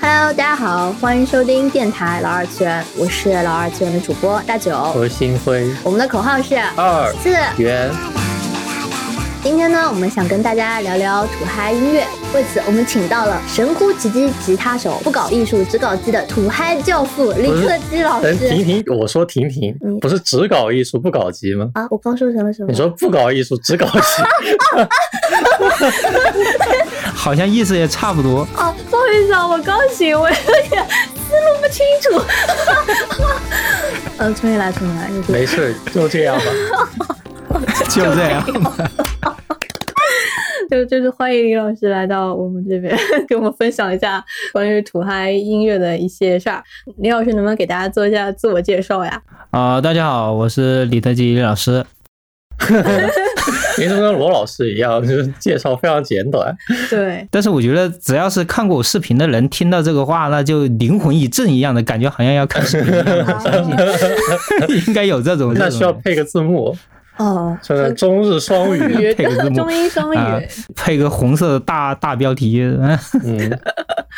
Hello，大家好，欢迎收听电台老二次元，我是老二次元的主播大九，我是星辉，我们的口号是二四元。今天呢，我们想跟大家聊聊土嗨音乐，为此我们请到了神乎其技吉他手，不搞艺术只搞基的土嗨教父李克基老师。停停，我说停停嗯，不是只搞艺术不搞基吗？啊，我刚说成了什么？你说不搞艺术只搞基，好像意思也差不多。哦，不好意思啊，我刚醒，我有点思路不清楚。嗯，重新来，重新来，没事，就这样吧。就这样，就就是欢迎李老师来到我们这边，给我们分享一下关于土嗨音乐的一些事儿。李老师能不能给大家做一下自我介绍呀？啊、大家好，我是李特基李老师。你怎么跟罗老师一样，就是介绍非常简短。对，但是我觉得，只要是看过我视频的人，听到这个话，那就灵魂一震一样的感觉，好像要看视频一样。我相信 应该有这种。那需要配个字幕，哦，这个中日双语。配个字幕中英双啊语，配个红色的大大标题。嗯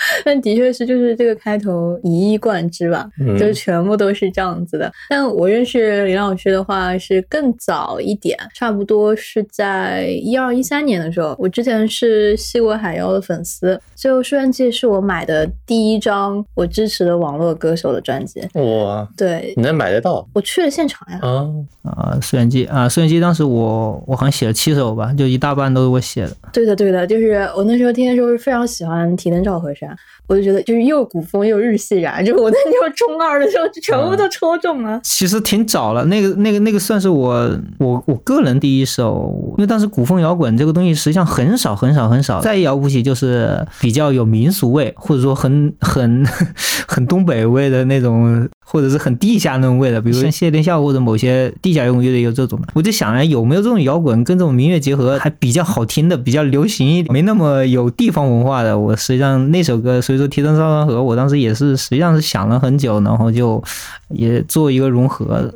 但的确是就是这个开头一以贯之吧，嗯就是全部都是这样子的。但我认识林老师的话是更早一点，差不多是在一二一三年的时候。我之前是西国海妖的粉丝，最后《书院记》是我买的第一张我支持的网络歌手的专辑。哇，对你能买得到我去了现场呀，啊？啊，摄影机啊，摄影机当时我我好像写了七首吧，就一大半都是我写的。对的对的，就是我那时候听的时候是非常喜欢提灯照河山，我就觉得就是又古风又日系燃，就是我那时候中二的时候就全部都抽中了。其实挺早了，那个、那个、那个算是我我我个人第一首，因为当时古风摇滚这个东西实际上很少很少很少，再摇不起就是比较有民俗味，或者说很很 很东北味的那种，或者是很地下那种味的，比如像谢天笑或者某些地下摇滚乐队有这种的。我就想哎，有没有这种摇滚跟这种民乐结合，还比较好听的，比较流行一点，没那么有地方文化的。我实际上那首歌，所以说《提灯照山河》，我当时也是实际上是想了很久，然后就也做一个融合，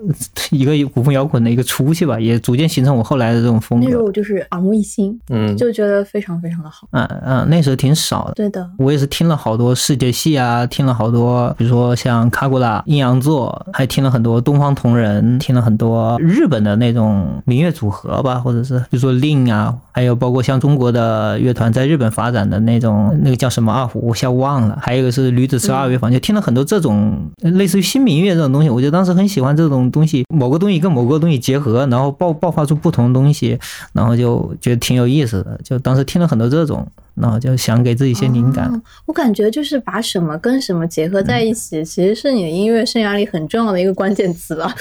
一个古风摇滚的一个出去吧，也逐渐形成我后来的这种风格。那时候我就是耳目一新，嗯，就觉得非常非常的好。嗯嗯，那时候挺少的。对的，我也是听了好多世界系啊，听了好多，比如说像卡古拉、阴阳座，还听了很多东方同人，听了很多日本的那种民乐组合吧，或者是比如说令啊，还有包括像中国的乐团在日本发展的那种，那个叫什么二胡，我一下忘了，还有一个是女子十二乐坊，就听了很多这种类似于新民乐这种东西，我就当时很喜欢这种东西，某个东西跟某个东西结合，然后爆爆发出不同的东西，然后就觉得挺有意思的，就当时听了很多这种，然后就想给自己一些灵感。我感觉就是把什么跟什么结合在一起，其实是你的音乐生涯里很重要的一个关键词了。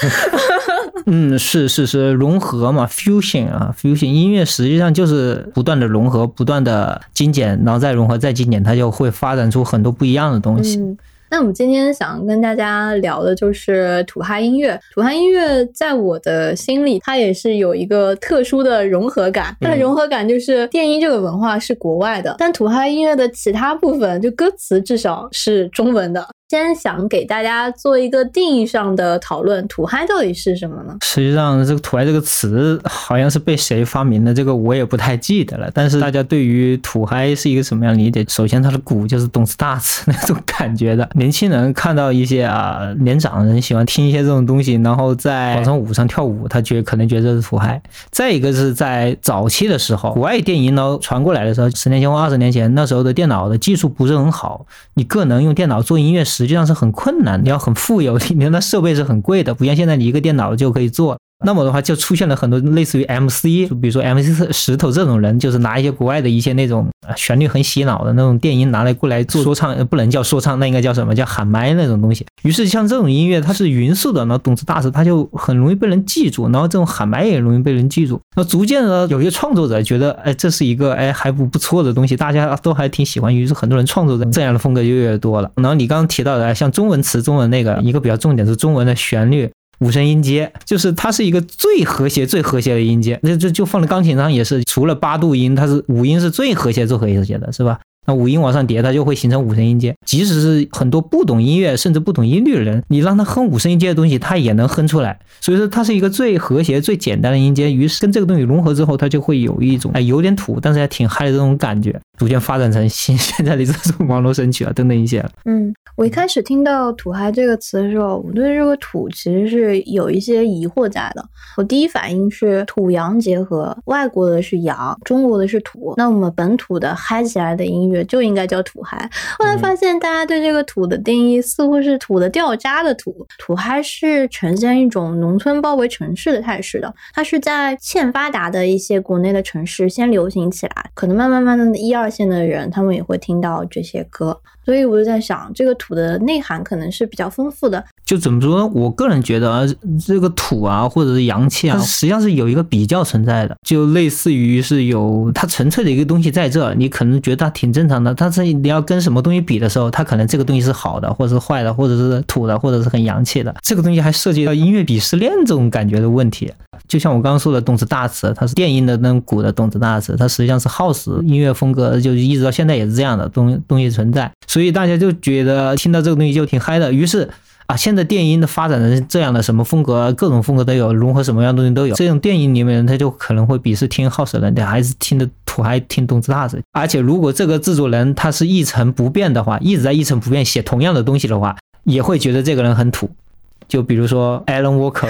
嗯，是是是，融合嘛，fusion 啊，fusion 音乐实际上就是不断的融合，不断的精简，然后再融合再精简，它就会发展出很多不一样的东西。嗯，那我们今天想跟大家聊的就是土嗨音乐。土嗨音乐在我的心里，它也是有一个特殊的融合感。它的嗯融合感就是电音这个文化是国外的，但土嗨音乐的其他部分，就歌词至少是中文的。先想给大家做一个定义上的讨论，土嗨到底是什么呢？实际上，这个“土嗨”这个词好像是被谁发明的，这个我也不太记得了。但是大家对于土嗨是一个什么样理解？首先，它的鼓就是动次大次那种感觉的。年轻人看到一些啊年长的人喜欢听一些这种东西，然后在广场舞上跳舞，他觉可能觉得这是土嗨。再一个是在早期的时候，国外电影呢传过来的时候，十年前或二十年前，那时候的电脑的技术不是很好，你个人用电脑做音乐时实际上是很困难，你要很富有，你那设备是很贵的，不像现在你一个电脑就可以做。那么的话，就出现了很多类似于 MC，就比如说 MC 石头这种人，就是拿一些国外的一些那种旋律很洗脑的那种电音拿来过来做说唱，不能叫说唱，那应该叫什么叫喊麦那种东西。于是像这种音乐，它是匀速的，然后动次大次，它就很容易被人记住，然后这种喊麦也容易被人记住。那逐渐的，有些创作者觉得，哎，这是一个哎还不不错的东西，大家都还挺喜欢，于是很多人创作的这样的风格就越来越多了。然后你刚刚提到的，像中文词、中文那个一个比较重点是中文的旋律。五声音阶，就是它是一个最和谐、最和谐的音阶。那这就放在钢琴上也是，除了八度音，它是五音是最和谐、最和谐的，是吧？那五音往上叠，它就会形成五声音阶。即使是很多不懂音乐，甚至不懂音律的人，你让他哼五声音阶的东西，他也能哼出来。所以说，它是一个最和谐、最简单的音阶。于是跟这个东西融合之后，它就会有一种哎有点土，但是还挺嗨的这种感觉。逐渐发展成现 现在的这种网络神曲啊等等一些了。嗯，我一开始听到“土嗨”这个词的时候，我对这个“土”其实是有一些疑惑在的。我第一反应是土洋结合，外国的是洋，中国的是土，那我们本土的嗨起来的音乐就应该叫土嗨。后来发现，大家对这个“土”的定义似乎是土的掉渣的土，土嗨是呈现一种农村包围城市的态势的，它是在欠发达的一些国内的城市先流行起来，可能慢慢慢慢的一二 线的人他们也会听到这些歌，所以我就在想，这个土的内涵可能是比较丰富的。就怎么说呢？我个人觉得啊，这个土啊，或者是洋气啊，实际上是有一个比较存在的，就类似于是有它纯粹的一个东西在这，你可能觉得它挺正常的，但是你要跟什么东西比的时候，它可能这个东西是好的，或者是坏的，或者是土的，或者是很洋气的。这个东西还涉及到音乐鄙视链这种感觉的问题。就像我刚刚说的，动词大词，它是电音的那种鼓的动词大词，它实际上是 house 音乐风格，就一直到现在也是这样的东东西存在，所以大家就觉得听到这个东西就挺嗨的，于是。啊，现在电音的发展成这样的，什么风格，各种风格都有，融合什么样东西都有。这种电音里面，他就可能会鄙视听 house 的人，还是听的土，还听动次大次。而且，如果这个制作人他是一成不变的话，一直在一成不变写同样的东西的话，也会觉得这个人很土。就比如说 Alan Walker。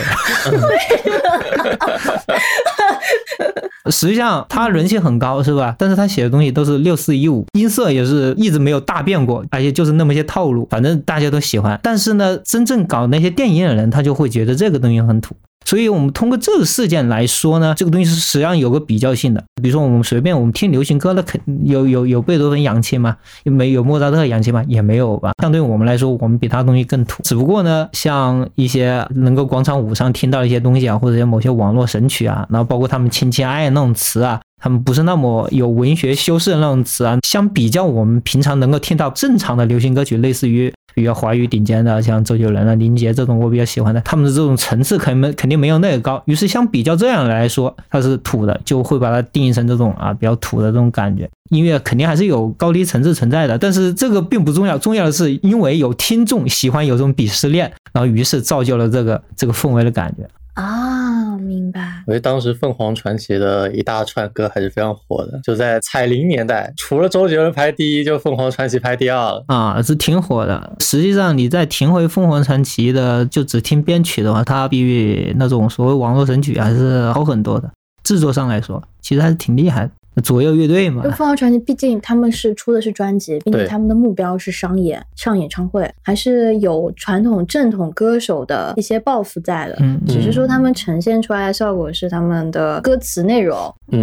实际上他人气很高，是吧？但是他写的东西都是六四一五，音色也是一直没有大变过，而且就是那么些套路，反正大家都喜欢。但是呢，真正搞那些电影的人，他就会觉得这个东西很土。所以，我们通过这个事件来说呢，这个东西是实际上有个比较性的。比如说，我们随便我们听流行歌，那肯有有有贝多芬洋气吗？没有莫扎特洋气吗？也没有吧。相对我们来说，我们比他东西更土。只不过呢，像一些能够广场舞上听到一些东西啊，或者某些网络神曲啊，然后包括他们亲亲爱爱那种词啊。他们不是那么有文学修饰的那种词啊，相比较我们平常能够听到正常的流行歌曲，类似于比较华语顶尖的，像周杰伦啊、林杰这种，我比较喜欢的，他们的这种层次肯没肯定没有那个高。于是相比较这样来说，它是土的，就会把它定义成这种啊比较土的这种感觉。音乐肯定还是有高低层次存在的，但是这个并不重要，重要的是因为有听众喜欢有这种鄙视链，然后于是造就了这个这个氛围的感觉。啊，明白。我觉得当时凤凰传奇的一大串歌还是非常火的，就在彩铃年代，除了周杰伦排第一，就凤凰传奇排第二了啊，是挺火的。实际上，你再听回凤凰传奇的，就只听编曲的话，它比那种所谓网络神曲还是好很多的。制作上来说，其实还是挺厉害的。左右乐队嘛，就凤凰传奇，毕竟他们是出的是专辑，并且他们的目标是商演、上演唱会，还是有传统正统歌手的一些抱负在的。嗯，只是说他们呈现出来的效果是他们的歌词内容，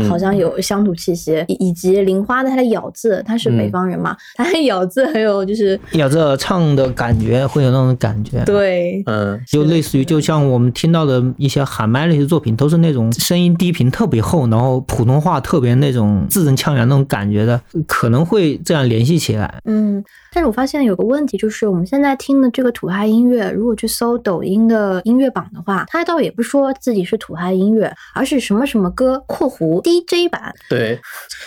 好像有乡土气息，以以及玲花的他的咬字，他是北方人嘛，他的咬字很有就是咬字唱的感觉会有那种感觉。对，嗯，就类似于就像我们听到的一些喊麦那些作品，都是那种声音低频特别厚，然后普通话特别那种。种字正腔圆那种感觉的，可能会这样联系起来。嗯，但是我发现有个问题，就是我们现在听的这个土嗨音乐，如果去搜抖音的音乐榜的话，它倒也不说自己是土嗨音乐，而是什么什么歌（括弧 DJ 版）。对，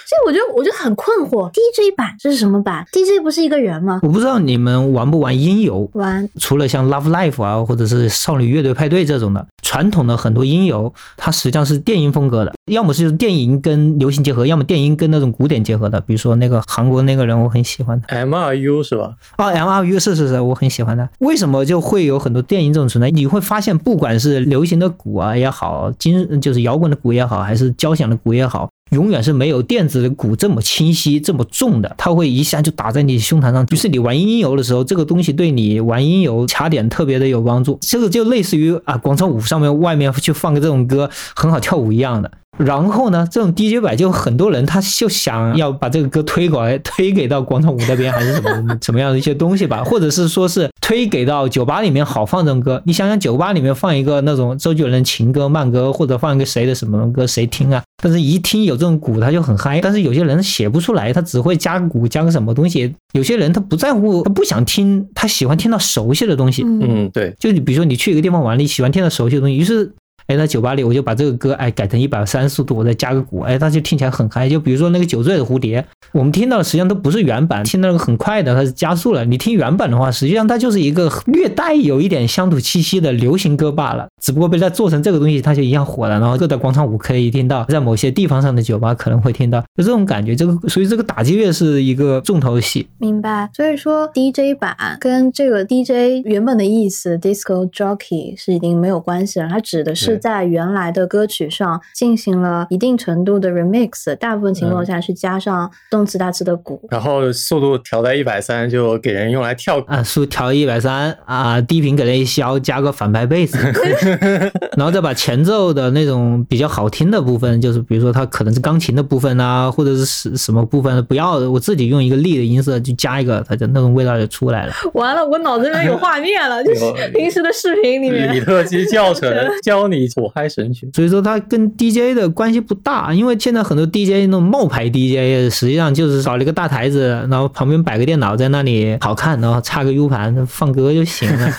所以我觉得我就很困惑，DJ 版这是什么版？DJ 不是一个人吗？我不知道你们玩不玩音游？玩。除了像 Love Life 啊，或者是少女乐队派对这种的传统的很多音游，它实际上是电音风格的，要么是电影跟流行结合。要么电音跟那种古典结合的，比如说那个韩国那个人，我很喜欢的 M R U 是吧？哦，M R U 是是是，我很喜欢的。为什么就会有很多电影这种存在？你会发现，不管是流行的鼓啊也好，金就是摇滚的鼓也好，还是交响的鼓也好，永远是没有电子鼓这么清晰、这么重的。它会一下就打在你胸膛上。于是你玩音游的时候，这个东西对你玩音游卡点特别的有帮助。这个就类似于啊，广场舞上面外面去放个这种歌，很好跳舞一样的。然后呢，这种 DJ 版就很多人他就想要把这个歌推过来，推给到广场舞那边，还是什么 什么样的一些东西吧，或者是说是推给到酒吧里面好放这种歌。你想想，酒吧里面放一个那种周杰伦情歌慢歌，或者放一个谁的什么歌，谁听啊？但是一听有这种鼓，他就很嗨。但是有些人写不出来，他只会加个鼓，加个什么东西。有些人他不在乎，他不想听，他喜欢听到熟悉的东西。嗯，对。就你比如说你去一个地方玩，你喜欢听到熟悉的东西，于是。哎，在酒吧里我就把这个歌哎改成一百三十度，我再加个鼓，哎，它就听起来很嗨。就比如说那个酒醉的蝴蝶，我们听到的实际上都不是原版，听到那个很快的，它是加速了。你听原版的话，实际上它就是一个略带有一点乡土气息的流行歌罢了，只不过被它做成这个东西，它就一样火了。然后各大广场舞可以听到，在某些地方上的酒吧可能会听到，就这种感觉。这个所以这个打击乐是一个重头戏。明白。所以说 DJ 版跟这个 DJ 原本的意思 disco jockey 是已经没有关系了，它指的是在原来的歌曲上进行了一定程度的 remix，大部分情况下是加上动次大次的鼓，然后速度调在一百三，就给人用来跳啊，速调一百三啊，低频给它一消，加个反拍贝斯，然后再把前奏的那种比较好听的部分，就是比如说它可能是钢琴的部分啊，或者是什什么部分不要，我自己用一个力的音色就加一个，它就那种味道就出来了。完了，我脑子里面有画面了，就是平时的视频里面李特基教程 教你土嗨神曲，所以说它跟 DJ 的关系不大，因为现在很多 DJ 那种冒牌 DJ 实际上就是找了一个大台子，然后旁边摆个电脑在那里好看，然后插个 U 盘放歌就行了。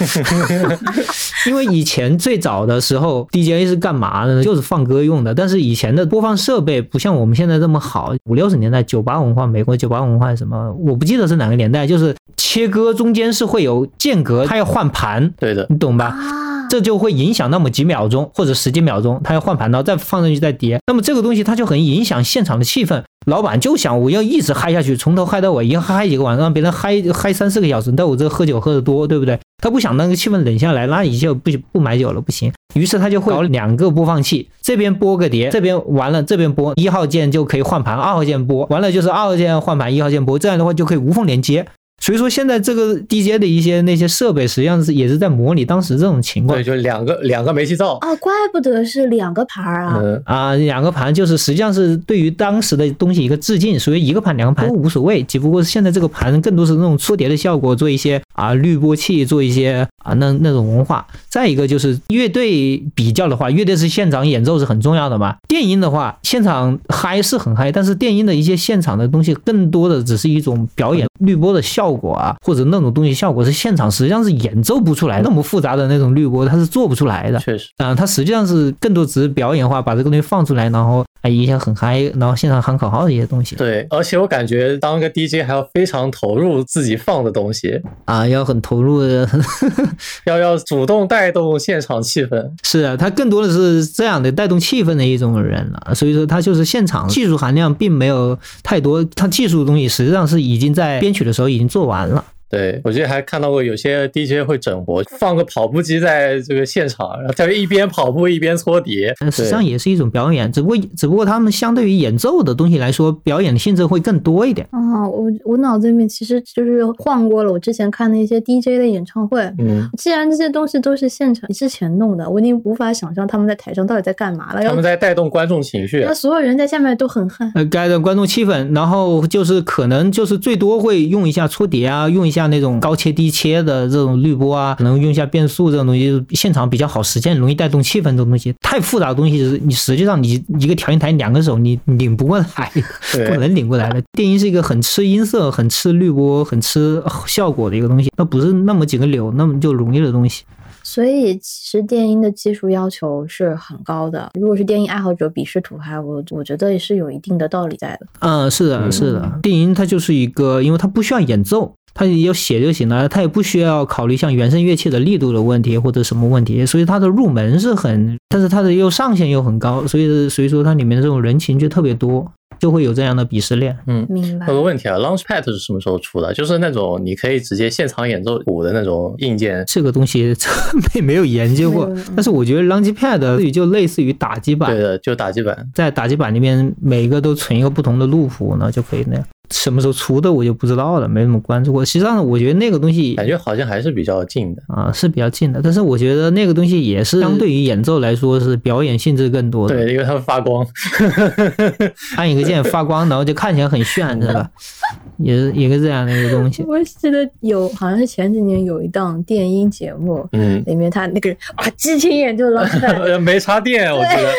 因为以前最早的时候 DJ 是干嘛的呢？就是放歌用的，但是以前的播放设备不像我们现在这么好。五六十年代酒吧文化，美国酒吧文化什么，我不记得是哪个年代，就是切歌中间是会有间隔，它要换盘，对的，你懂吧？啊。这就会影响那么几秒钟或者十几秒钟，它要换盘，然后再放上去再叠。那么这个东西它就很影响现场的气氛。老板就想我要一直嗨下去，从头嗨到尾，一嗨几个晚上，让别人嗨嗨三四个小时。但我这喝酒喝的多，对不对？他不想那个气氛冷下来，那你就不不买酒了，不行。于是他就会搞两个播放器，这边播个碟，这边完了这边播一号键就可以换盘，二号键播完了就是二号键换盘，一号键播，这样的话就可以无缝连接。所以说，现在这个 DJ 的一些那些设备，实际上是也是在模拟当时这种情况。对，就两个两个煤气灶啊，怪不得是两个盘啊。啊，两个盘就是实际上是对于当时的东西一个致敬，所以一个盘两个盘都无所谓，只不过是现在这个盘更多是那种搓碟的效果，做一些啊滤波器，做一些啊那那种文化。再一个就是乐队比较的话，乐队是现场演奏是很重要的嘛。电音的话，现场嗨是很嗨，但是电音的一些现场的东西更多的只是一种表演，滤波的效果。果啊，或者那种东西效果是现场，实际上是演奏不出来那么复杂的那种滤波，它是做不出来的。确实，啊，它实际上是更多只是表演化，把这个东西放出来，然后哎一下很嗨，然后现场喊口号的一些东西。对，而且我感觉当个 DJ 还要非常投入自己放的东西啊，要很投入的，要要主动带动现场气氛。是啊，他更多的是这样的带动气氛的一种人了，所以说他就是现场技术含量并没有太多，他技术的东西实际上是已经在编曲的时候已经做完了。对，我记得还看到过有些 DJ 会整活，放个跑步机在这个现场，然后在一边跑步一边搓碟，实际上也是一种表演，只不过只不过他们相对于演奏的东西来说，表演的性质会更多一点。啊，我我脑子里面其实就是晃过了我之前看的一些 DJ 的演唱会。嗯，既然这些东西都是现场之前弄的，我已经无法想象他们在台上到底在干嘛了。他们在带动观众情绪，那所有人在下面都很嗨，呃，带动观众气氛，然后就是可能就是最多会用一下搓碟啊，用一下。那种高切低切的这种滤波啊，可能用一下变速这种东西，现场比较好实现，容易带动气氛这种东西。太复杂的东西，你实际上你一个调音台两个手你拧不过来，不能拧过来的。电音是一个很吃音色、很吃滤波、很吃效果的一个东西，那不是那么几个钮那么就容易的东西。所以其实电音的技术要求是很高的。如果是电音爱好者鄙视土嗨，我我觉得也是有一定的道理在的。嗯，是的，是的，电音它就是一个，因为它不需要演奏。它要写就行了，它也不需要考虑像原声乐器的力度的问题或者什么问题，所以它的入门是很，但是它的又上限又很高，所以所以说它里面的这种人情就特别多。就会有这样的鄙视链。嗯，明白。有个问题啊，Launchpad 是什么时候出的？就是那种你可以直接现场演奏鼓的那种硬件。这个东西 没没有研究过，但是我觉得 Launchpad 就类似于打击板。对的，就打击板，在打击板里面每个都存一个不同的路谱呢，就可以那样。什么时候出的我就不知道了，没怎么关注过。实际上，我觉得那个东西感觉好像还是比较近的啊，是比较近的。但是我觉得那个东西也是相对于演奏来说是表演性质更多的。对，因为它会发光，按一个键发光，然后就看起来很炫，是吧？也是一个这样的一个东西。我记得有好像是前几年有一档电音节目，嗯，里面他那个人啊，激情演奏了，没插电，我觉得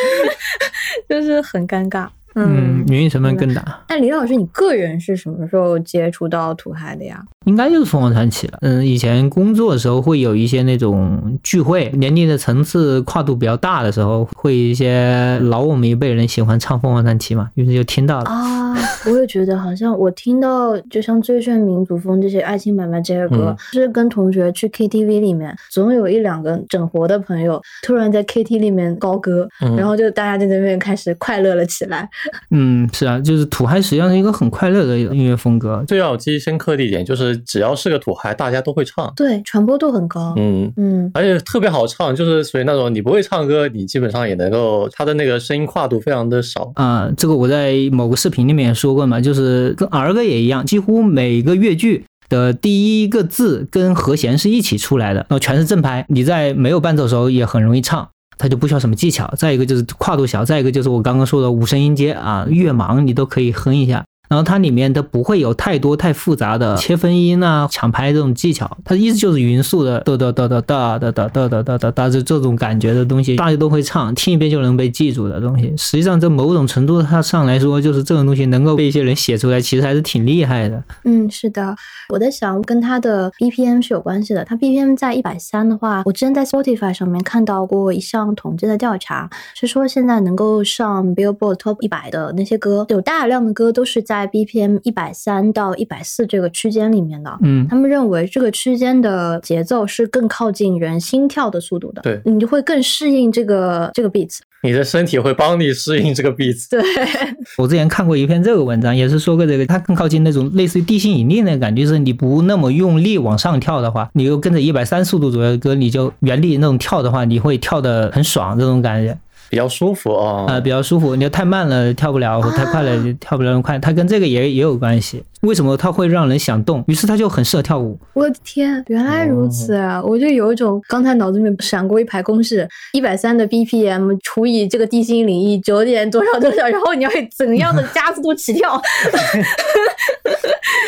就是很尴尬。嗯，原因成分更大。那李老师，你个人是什么时候接触到土嗨的呀？应该就是凤凰传奇了。嗯，以前工作的时候会有一些那种聚会，年龄的层次跨度比较大的时候，会一些老我们一辈人喜欢唱凤凰传奇嘛，于是就听到了。啊，我也觉得好像我听到就像《最炫民族风》这些爱情买卖这些歌，是跟同学去 KTV 里面，总有一两个整活的朋友突然在 KT 里面高歌，然后就大家在那边开始快乐了起来。嗯，是啊，就是土嗨实际上是一个很快乐的音乐风格。最让我记忆深刻的一点就是，只要是个土嗨，大家都会唱，对，传播度很高。嗯嗯，而且特别好唱，就是属于那种你不会唱歌，你基本上也能够，他的那个声音跨度非常的少。啊，这个我在某个视频里面也说过嘛，就是跟儿歌也一样，几乎每个乐句的第一个字跟和弦是一起出来的，然后全是正拍，你在没有伴奏的时候也很容易唱。它就不需要什么技巧，再一个就是跨度小，再一个就是我刚刚说的五声音阶啊，越忙你都可以哼一下。然后它里面它不会有太多太复杂的切分音啊、抢拍这种技巧，它一直就是匀速的哒哒哒哒哒哒哒哒哒哒哒哒，就这种感觉的东西，大家都会唱，听一遍就能被记住的东西。实际上，在某种程度它上来说，就是这种东西能够被一些人写出来，其实还是挺厉害的。嗯，是的，我在想跟它的 BPM 是有关系的。它 BPM 在一百三的话，我之前在 Spotify 上面看到过一项统计的调查，是说现在能够上 Billboard Top 一百的那些歌，有大量的歌都是在。在 BPM 一百三到一百四这个区间里面的，嗯，他们认为这个区间的节奏是更靠近人心跳的速度的，对，你就会更适应这个这个 beats，你的身体会帮你适应这个 beats。对，我之前看过一篇这个文章，也是说过这个，它更靠近那种类似于地心引力那个感觉，就是你不那么用力往上跳的话，你又跟着一百三速度左右的歌，你就原地那种跳的话，你会跳的很爽，这种感觉。比较舒服啊，呃，比较舒服。你要太慢了跳不了，太快了跳不了那么快。它跟这个也也有关系。为什么它会让人想动？于是它就很适合跳舞。我的天，原来如此啊！我就有一种刚才脑子里面闪过一排公式：一百三的 BPM 除以这个地心引力九点多少多少，然后你要怎样的加速度起跳？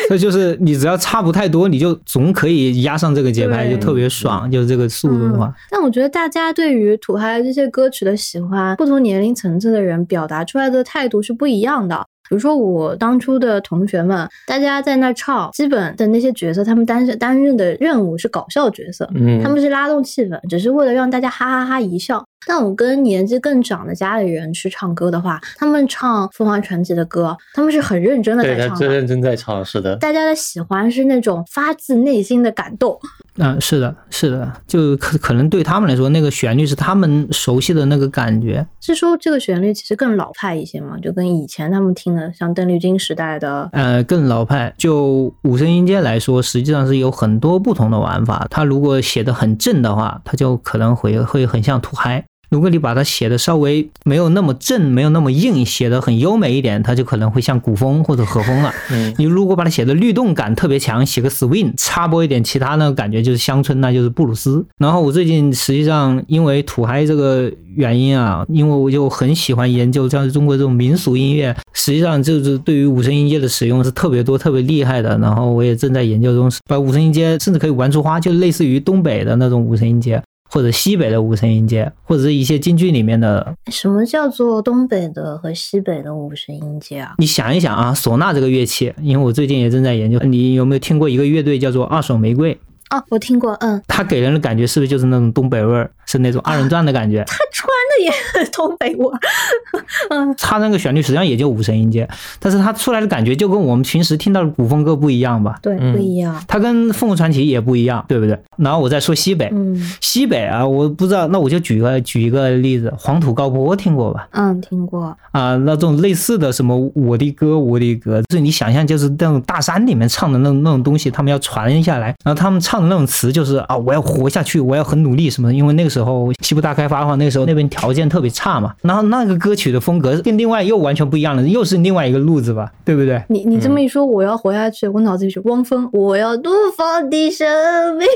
所以就是你只要差不太多，你就总可以压上这个节拍，就特别爽。就是这个速度的话。但我觉得大家对于土嗨这些歌曲的喜欢，不同年龄层次的人表达出来的态度是不一样的。比如说我当初的同学们，大家在那唱，基本的那些角色，他们担担任的任务是搞笑角色，嗯，他们是拉动气氛，只是为了让大家哈哈哈一笑。但我跟年纪更长的家里人去唱歌的话，他们唱《凤凰传奇》的歌，他们是很认真的在唱，最认真在唱，是的。大家的喜欢是那种发自内心的感动。嗯，是的，是的，就可可能对他们来说，那个旋律是他们熟悉的那个感觉。是说这个旋律其实更老派一些嘛？就跟以前他们听的像邓丽君时代的，呃，更老派。就五声音阶来说，实际上是有很多不同的玩法。他如果写的很正的话，他就可能会会很像土嗨。如果你把它写的稍微没有那么正，没有那么硬，写的很优美一点，它就可能会像古风或者和风了。嗯，你如果把它写的律动感特别强，写个 swing，插播一点其他呢，感觉就是乡村，那就是布鲁斯。然后我最近实际上因为土嗨这个原因啊，因为我就很喜欢研究像中国这种民俗音乐，实际上就是对于五声音阶的使用是特别多、特别厉害的。然后我也正在研究中，把五声音阶甚至可以玩出花，就类似于东北的那种五声音阶。或者西北的五声音阶，或者是一些京剧里面的。什么叫做东北的和西北的五声音阶啊？你想一想啊，唢呐这个乐器，因为我最近也正在研究。你有没有听过一个乐队叫做二手玫瑰？啊，我听过，嗯。他给人的感觉是不是就是那种东北味儿，是那种二人转的感觉？他穿的也很东北味儿。嗯。他那个旋律实际上也就五声音阶，但是他出来的感觉就跟我们平时听到的古风歌不一样吧？对，不一样。他跟凤凰传奇也不一样，对不对？然后我再说西北，嗯，西北啊，我不知道，那我就举个举一个例子，黄土高坡听过吧？嗯，听过。啊，那种类似的什么我的歌，我的歌，就是你想象就是那种大山里面唱的那种那种东西，他们要传下来，然后他们唱的那种词就是啊，我要活下去，我要很努力什么的。因为那个时候西部大开发的话，那个时候那边条件特别差嘛。然后那个歌曲的风格跟另外又完全不一样了，又是另外一个路子吧，对不对？你你这么一说，我要活下去，我脑子里是汪峰，我要怒放的生命。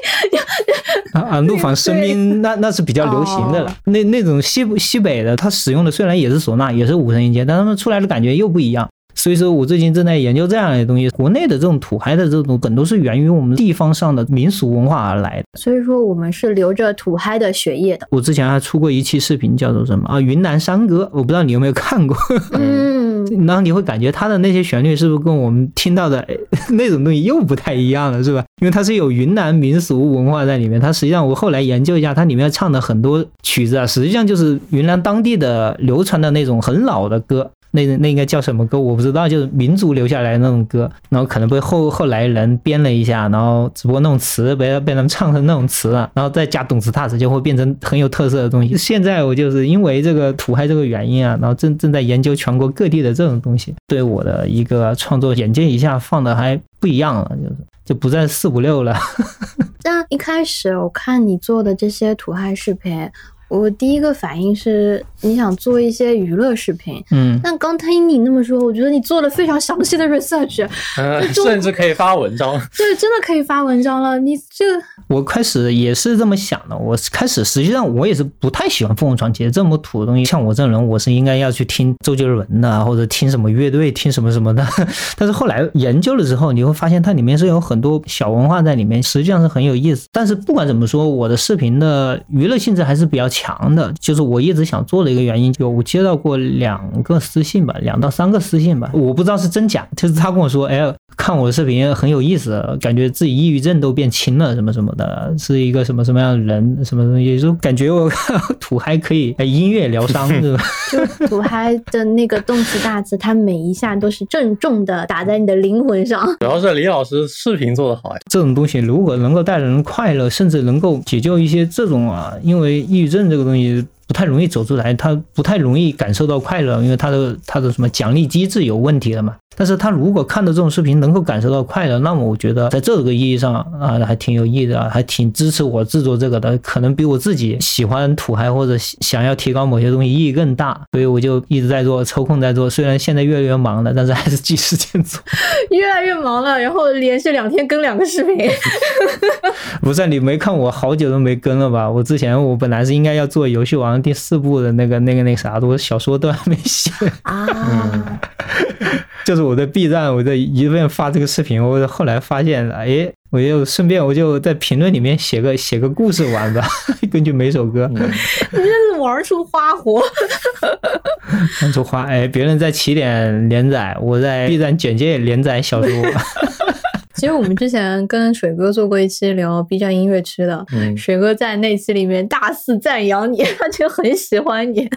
啊啊！怒放生命，那那是比较流行的了。那那种西西北的，他使用的虽然也是唢呐，也是五声音阶，但他们出来的感觉又不一样。所以说我最近正在研究这样的东西。国内的这种土嗨的这种梗，都是源于我们地方上的民俗文化而来的。所以说我们是流着土嗨的血液的。我之前还出过一期视频，叫做什么啊？云南山歌，我不知道你有没有看过。嗯，然后你会感觉它的那些旋律是不是跟我们听到的哎那种东西又不太一样了，是吧？因为它是有云南民俗文化在里面，它实际上我后来研究一下，它里面唱的很多曲子啊，实际上就是云南当地的流传的那种很老的歌。那那应该叫什么歌？我不知道，就是民族留下来那种歌，然后可能被后后来人编了一下，然后只不过那种词被被他们唱成那种词了，然后再加懂词大词，就会变成很有特色的东西。现在我就是因为这个土嗨这个原因啊，然后正正在研究全国各地的这种东西，对我的一个创作眼界一下放的还不一样了，就是就不再四五六了。这样一开始我看你做的这些土嗨视频。我第一个反应是你想做一些娱乐视频，嗯，但刚听你那么说，我觉得你做了非常详细的 research，呃，甚至可以发文章。对，真的可以发文章了。你这我开始也是这么想的。我开始实际上我也是不太喜欢凤凰传奇这么土的东西。像我这种人，我是应该要去听周杰伦的，或者听什么乐队，听什么什么的。但是后来研究了之后，你会发现它里面是有很多小文化在里面，实际上是很有意思。但是不管怎么说，我的视频的娱乐性质还是比较强。强的，就是我一直想做的一个原因，就我接到过两个私信吧，两到三个私信吧，我不知道是真假，就是他跟我说，哎，看我的视频很有意思，感觉自己抑郁症都变轻了，什么什么的，是一个什么什么样的人，什么东西，就感觉我土嗨可以音乐疗伤，是吧？就土嗨的那个动词大词，它每一下都是郑重的打在你的灵魂上。主要是李老师视频做的好呀，这种东西如果能够带人快乐，甚至能够解救一些这种啊，因为抑郁症。这个东西不太容易走出来，他不太容易感受到快乐，因为他的他的什么奖励机制有问题了嘛。但是他如果看到这种视频能够感受到快乐，那么我觉得在这个意义上啊，还挺有意义的，还挺支持我制作这个的，可能比我自己喜欢土嗨或者想要提高某些东西意义更大，所以我就一直在做，抽空在做。虽然现在越来越忙了，但是还是挤时间做。越来越忙了，然后连续两天更两个视频。不是你没看我好久都没更了吧？我之前我本来是应该要做《游戏王》第四部的那个那个那啥的，我小说都还没写 啊。就是我在 B 站，我在一边发这个视频，我后来发现，哎，我就顺便我就在评论里面写个写个故事玩吧，根据每首歌。你这是玩出花活，玩出花哎！别人在起点连载，我在 B 站简介连载小说。其实我们之前跟水哥做过一期聊 B 站音乐区的，水哥在那期里面大肆赞扬你，他就很喜欢你，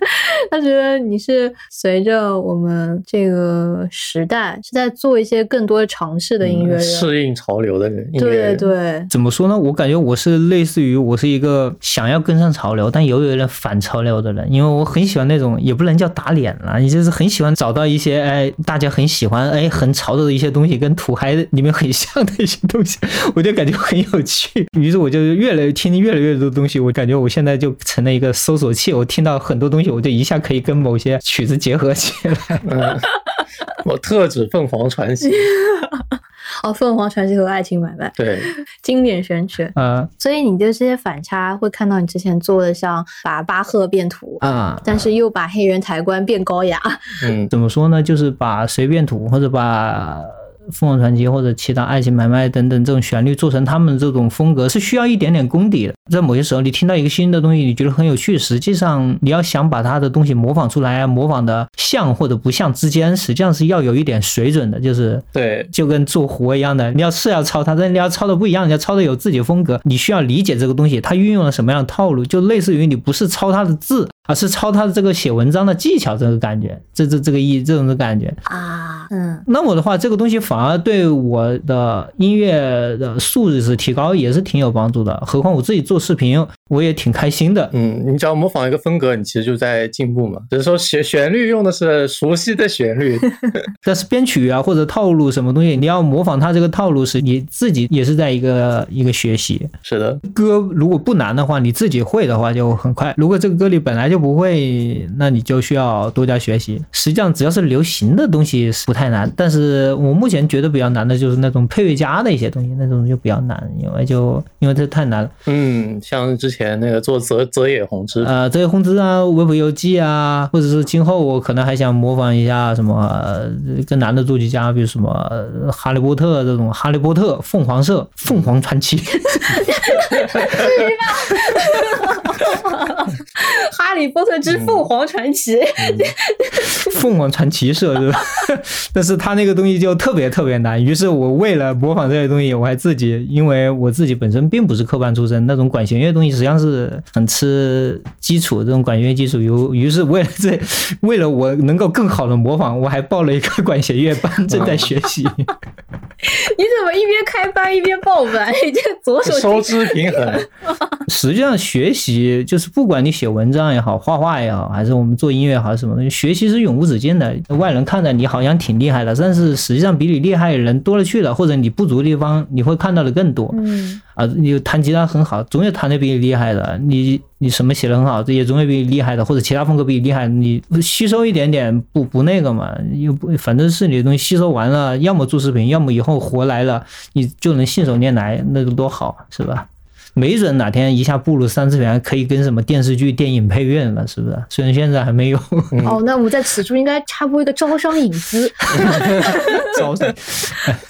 他觉得你是随着我们这个时代是在做一些更多尝试的音乐人，适应潮流的人。对对，怎么说呢？我感觉我是类似于我是一个想要跟上潮流，但又有点反潮流的人，因为我很喜欢那种也不能叫打脸了，你就是很喜欢找到一些哎大家很喜欢哎很潮的一些东西，跟土嗨里面很像。这样的一些东西，我就感觉很有趣。于是我就越来越听越来越多东西，我感觉我现在就成了一个搜索器。我听到很多东西，我就一下可以跟某些曲子结合起来。嗯，我特指凤凰传奇。哦，凤凰传奇和爱情买卖，对，经典选曲。嗯，所以你就这些反差，会看到你之前做的，像把巴赫变土啊，但是又把黑人抬棺变高雅。嗯，怎么说呢？就是把随便土，或者把。凤凰传奇或者其他爱情买卖等等这种旋律做成他们这种风格是需要一点点功底的。在某些时候，你听到一个新的东西，你觉得很有趣，实际上你要想把他的东西模仿出来，模仿的像或者不像之间，实际上是要有一点水准的。就是对，就跟做活一样的，你要是要抄他，但你要抄的不一样，你要抄的有自己风格，你需要理解这个东西，他运用了什么样的套路，就类似于你不是抄他的字。而是抄他的这个写文章的技巧，这个感觉，这这这个意这种的感觉啊，嗯，那么的话，这个东西反反而对我的音乐的素质是提高，也是挺有帮助的。何况我自己做视频，我也挺开心的。嗯，你只要模仿一个风格，你其实就在进步嘛。只是说旋旋律用的是熟悉的旋律，但是编曲啊或者套路什么东西，你要模仿他这个套路，是你自己也是在一个一个学习。是的，歌如果不难的话，你自己会的话就很快。如果这个歌里本来就就不会，那你就需要多加学习。实际上，只要是流行的东西是不太难，但是我目前觉得比较难的就是那种配乐家的一些东西，那种就比较难，因为就因为这太难了。嗯，像之前那个做泽泽野弘之，呃，泽野弘之啊，维普游记啊，或者是今后我可能还想模仿一下什么更难的作曲家，比如什么哈利波特这种，哈利波特、凤凰社、凤凰传奇。哈利波特之凤凰传奇，凤凰传奇社是吧？但是他那个东西就特别特别难，于是我为了模仿这些东西，我还自己，因为我自己本身并不是科班出身，那种管弦乐东西实际上是很吃基础，这种管弦乐基础。有，于是为了这，为了我能够更好的模仿，我还报了一个管弦乐班，正在学习。你怎么一边开班一边报班？你这左手收支平衡。实际上，学习就是不管你写文章也好，画画也好，还是我们做音乐也好，什么东西，学习是永无止境的。外人看着你好像挺厉害的，但是实际上比你厉害的人多了去了，或者你不足的地方，你会看到的更多。嗯啊，你弹吉他很好，总有弹的比你厉害的。你你什么写的很好，这也总有比你厉害的，或者其他风格比你厉害，你吸收一点点不不那个嘛？又不反正是你的东西吸收完了，要么做视频，要么以后活来了，你就能信手拈来，那就多好，是吧？没准哪天一下步入三次元，可以跟什么电视剧、电影配乐了，是不是？虽然现在还没有。哦，那我们在此处应该插播一个招商引资，招商，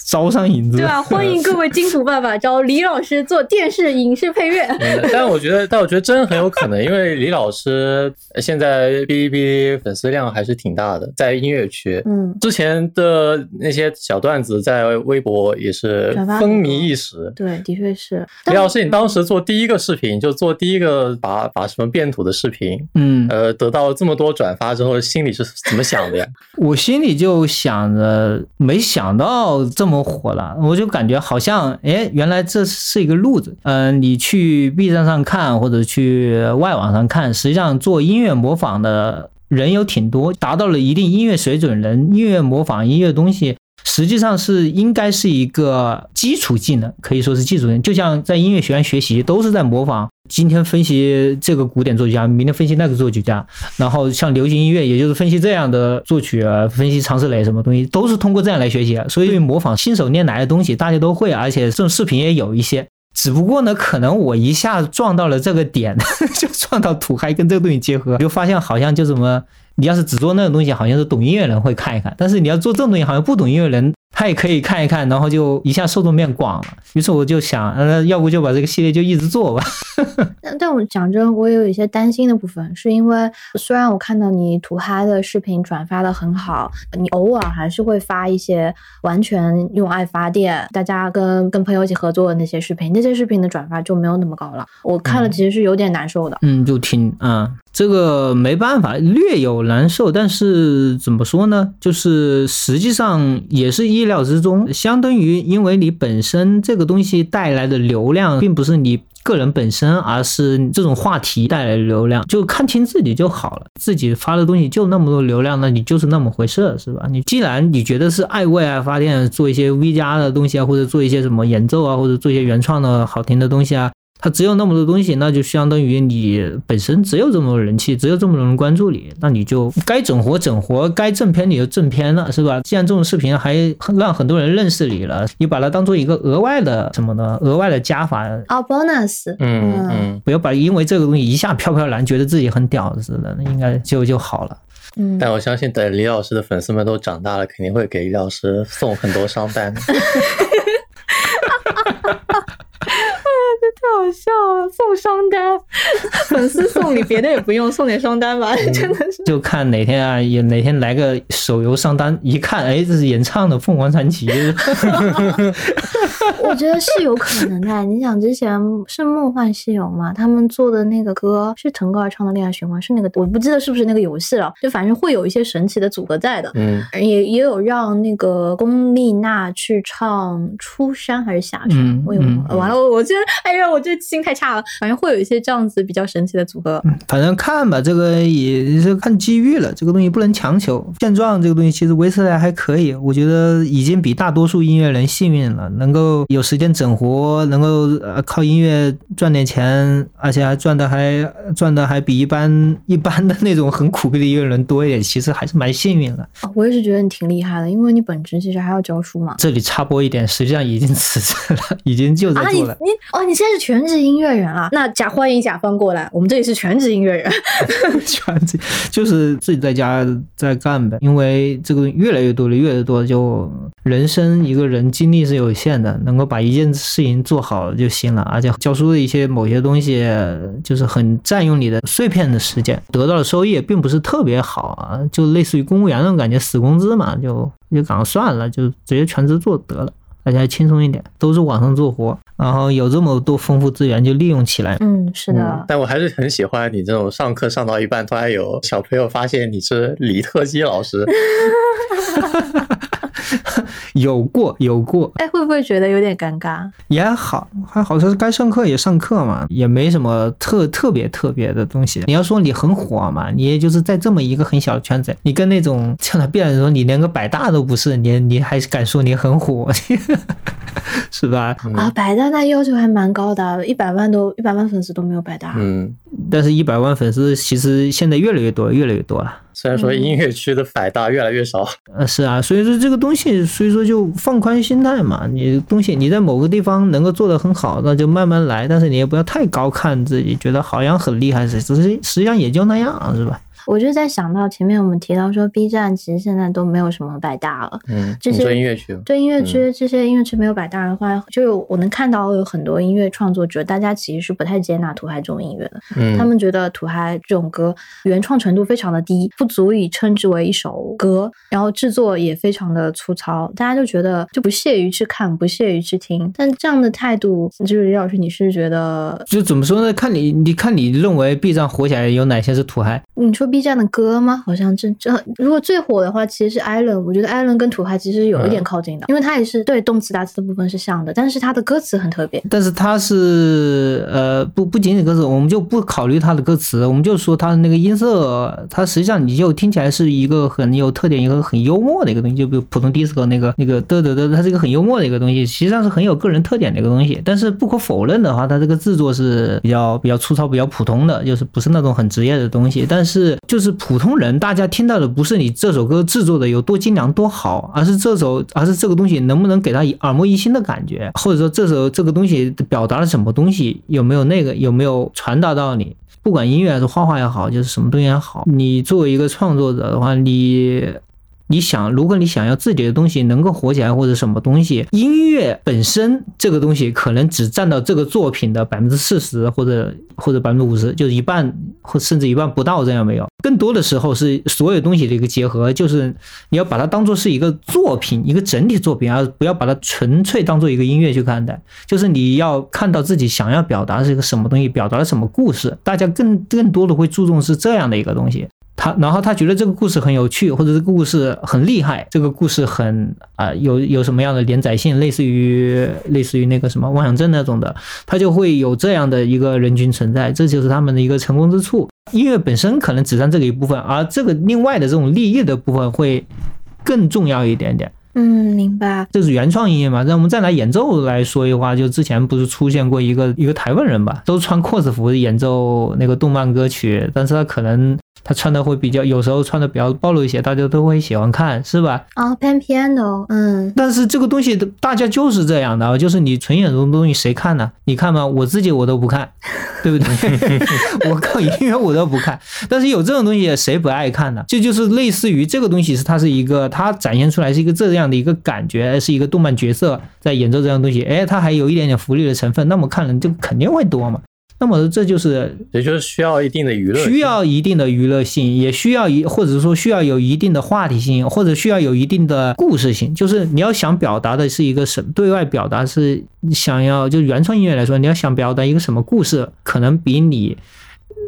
招商引资，对吧？欢迎各位金主爸爸找李老师做电视、影视配乐。嗯但我觉得，但我觉得真很有可能，因为李老师现在哔哩哔哩粉丝量还是挺大的，在音乐区。嗯，之前的那些小段子在微博也是风靡一时。对，的确是。李老师，你当时做第一个视频，就做第一个把把什么变土的视频，嗯，呃，得到这么多转发之后，心里是怎么想的呀？我心里就想着，没想到这么火了，我就感觉好像，哎，原来这是一个路子。嗯、你去 B 站上看，或者去外网上看，实际上做音乐模仿的人有挺多，达到了一定音乐水准人，音乐模仿音乐东西。实际上是应该是一个基础技能，可以说是基础技能。就像在音乐学院学习，都是在模仿。今天分析这个古典作曲家，明天分析那个作曲家，然后像流行音乐，也就是分析这样的作曲，分析常石磊什么东西，都是通过这样来学习。所以模仿信手拈来的东西，大家都会，而且这种视频也有一些。只不过呢，可能我一下撞到了这个点，就撞到土嗨跟这个东西结合，就发现好像就什么，你要是只做那种东西，好像是懂音乐人会看一看；但是你要做这种东西，好像不懂音乐人他也可以看一看，然后就一下受众面广了。于是我就想，呃，要不就把这个系列就一直做吧。但但我讲真，我也有一些担心的部分，是因为虽然我看到你土嗨的视频转发的很好，你偶尔还是会发一些完全用爱发电，大家跟跟朋友一起合作的那些视频，那些视频的转发就没有那么高了。我看了其实是有点难受的。嗯，就挺啊、这个没办法，略有难受，但是怎么说呢？就是实际上也是意料之中，相当于因为你本身这个东西带来的流量，并不是你。个人本身，而是这种话题带来的流量，就看清自己就好了。自己发的东西就那么多流量，那你就是那么回事，是吧？你既然你觉得是爱为爱发电，做一些 V 加的东西啊，或者做一些什么演奏啊，或者做一些原创的好听的东西啊，它只有那么多东西，那就相当于你本身只有这么多人气，只有这么多人关注你，那你就该整活整活，该正片你就正片了，是吧？既然这种视频还让很多人认识你了，你把它当做一个额外的什么呢？额外的加法，啊，bonus，嗯嗯。不要把因为这个东西一下飘飘然，觉得自己很屌似的，那应该就就好了。嗯，但我相信，等李老师的粉丝们都长大了，肯定会给李老师送很多商单。太好笑了，送双单，粉丝送你别的也不用，送点双单吧，真的是。就看哪天啊，有哪天来个手游上单，一看，哎，这是演唱的《凤凰传奇》我觉得是有可能的。你想，之前是梦幻西游嘛，他们做的那个歌是腾格尔唱的《恋爱循环》，是那个我不记得是不是那个游戏了，就反正会有一些神奇的组合在的。嗯，也也有让那个龚丽娜去唱《出山》还是《下山》，嗯我也忘了。嗯完了，我我觉得，哎呀，我这记性太差了。反正会有一些这样子比较神奇的组合。反正看吧，这个也是看机遇了，这个东西不能强求。现状这个东西其实维持的还可以，我觉得已经比大多数音乐人幸运了，能够有时间整活，能够呃靠音乐赚点钱，而且还赚的还赚的还比一般一般的那种很苦逼的音乐人多一点，其实还是蛮幸运的。啊 我也是觉得你挺厉害的，因为你本职其实还要教书嘛。这里插播一点，实际上已经辞职了，已经就在啊，你做了。你哦，你现在是全职音乐人啊？那甲欢迎甲方过来，我们这里是全职音乐人。全职就是自己在家在干呗，因为这个越来越多了，越来越多，就人生一个人精力是有限的，能够把一件事情做好就行了，而且教书的一些某些东西就是很占用你的碎片的时间，得到的收益也并不是特别好啊，就类似于公务员那种感觉，死工资嘛，就就赶快算了，就直接全职做得了。大家轻松一点，都是网上做活，然后有这么多丰富资源就利用起来。嗯，是的。但我还是很喜欢你这种上课上到一半，突然有小朋友发现你是李特基老师。有过，有过。哎，会不会觉得有点尴尬？也好，还好，说是该上课也上课嘛，也没什么特特别特别的东西。你要说你很火嘛，你也就是在这么一个很小的圈子，你跟那种像他辩论说你连个百大都不是，你你还敢说你很火，是吧？啊，百大那要求还蛮高的，一百万都一百万粉丝都没有百大。嗯，但是一百万粉丝其实现在越来越多，越来越多了。虽然说音乐区的百大越来越少，呃，是啊，所以说这个东西，所以说就放宽心态嘛。你东西你在某个地方能够做得很好，那就慢慢来，但是你也不要太高看自己，觉得好像很厉害，只是实际上也就那样，是吧？我就在想到前面我们提到说，B 站其实现在都没有什么百大了。嗯，这些音乐区，对音乐区这些音乐区没有百大的话，就我能看到有很多音乐创作者，大家其实是不太接纳土嗨这种音乐的。嗯，他们觉得土嗨这种歌原创程度非常的低，不足以称之为一首歌，然后制作也非常的粗糙，大家就觉得就不屑于去看，不屑于去听。但这样的态度，就是李老师，你是觉得就怎么说呢？看你，你看你认为 B 站火起来有哪些是土嗨？你说 B 站的歌吗？好像这这，如果最火的话，其实是艾伦。我觉得艾伦跟土嗨其实有一点靠近的，因为他也是对动词打词的部分是像的，但是他的歌词很特别。但是他是呃不不仅仅歌词，我们就不考虑他的歌词，我们就说他的那个音色，它实际上你就听起来是一个很有特点、一个很幽默的一个东西，就比如普通 disco 那个那个嘚嘚嘚，它是一个很幽默的一个东西，实际上是很有个人特点的一个东西。但是不可否认的话，它这个制作是比较比较粗糙、比较普通的，就是不是那种很职业的东西。但是就是普通人。大家听到的不是你这首歌制作的有多精良多好，而是这首，而是这个东西能不能给他耳目一新的感觉，或者说这首这个东西表达了什么东西，有没有那个有没有传达到你？不管音乐还是画画也好，就是什么东西也好，你作为一个创作者的话，你。你想，如果你想要自己的东西能够火起来，或者什么东西，音乐本身这个东西可能只占到这个作品的百分之四十，或者或者百分之五十，就是一半或甚至一半不到这样没有。更多的时候是所有东西的一个结合，就是你要把它当做是一个作品，一个整体作品，而不要把它纯粹当做一个音乐去看待。就是你要看到自己想要表达是一个什么东西，表达了什么故事，大家更更多的会注重是这样的一个东西。他然后他觉得这个故事很有趣，或者这个故事很厉害，这个故事很啊有有什么样的连载性，类似于类似于那个什么妄想症那种的，他就会有这样的一个人群存在，这就是他们的一个成功之处。音乐本身可能只占这个一部分，而这个另外的这种利益的部分会更重要一点点。嗯，明白。这是原创音乐嘛？那我们再拿演奏来说的话，就之前不是出现过一个一个台湾人吧，都穿 cos 服演奏那个动漫歌曲，但是他可能。他穿的会比较，有时候穿的比较暴露一些，大家都会喜欢看，是吧？啊，pan piano，嗯。但是这个东西大家就是这样的，就是你纯眼中的东西谁看呢？你看吗？我自己我都不看，对不对？我靠，音乐我都不看。但是有这种东西，谁不爱看呢？这就是类似于这个东西是它是一个，它展现出来是一个这样的一个感觉，是一个动漫角色在演奏这样东西，哎，它还有一点点福利的成分，那么看人就肯定会多嘛。那么这就是，也就是需要一定的娱乐，需要一定的娱乐性，也需要一或者说需要有一定的话题性，或者需要有一定的故事性。就是你要想表达的是一个什，对外表达是想要，就原创音乐来说，你要想表达一个什么故事，可能比你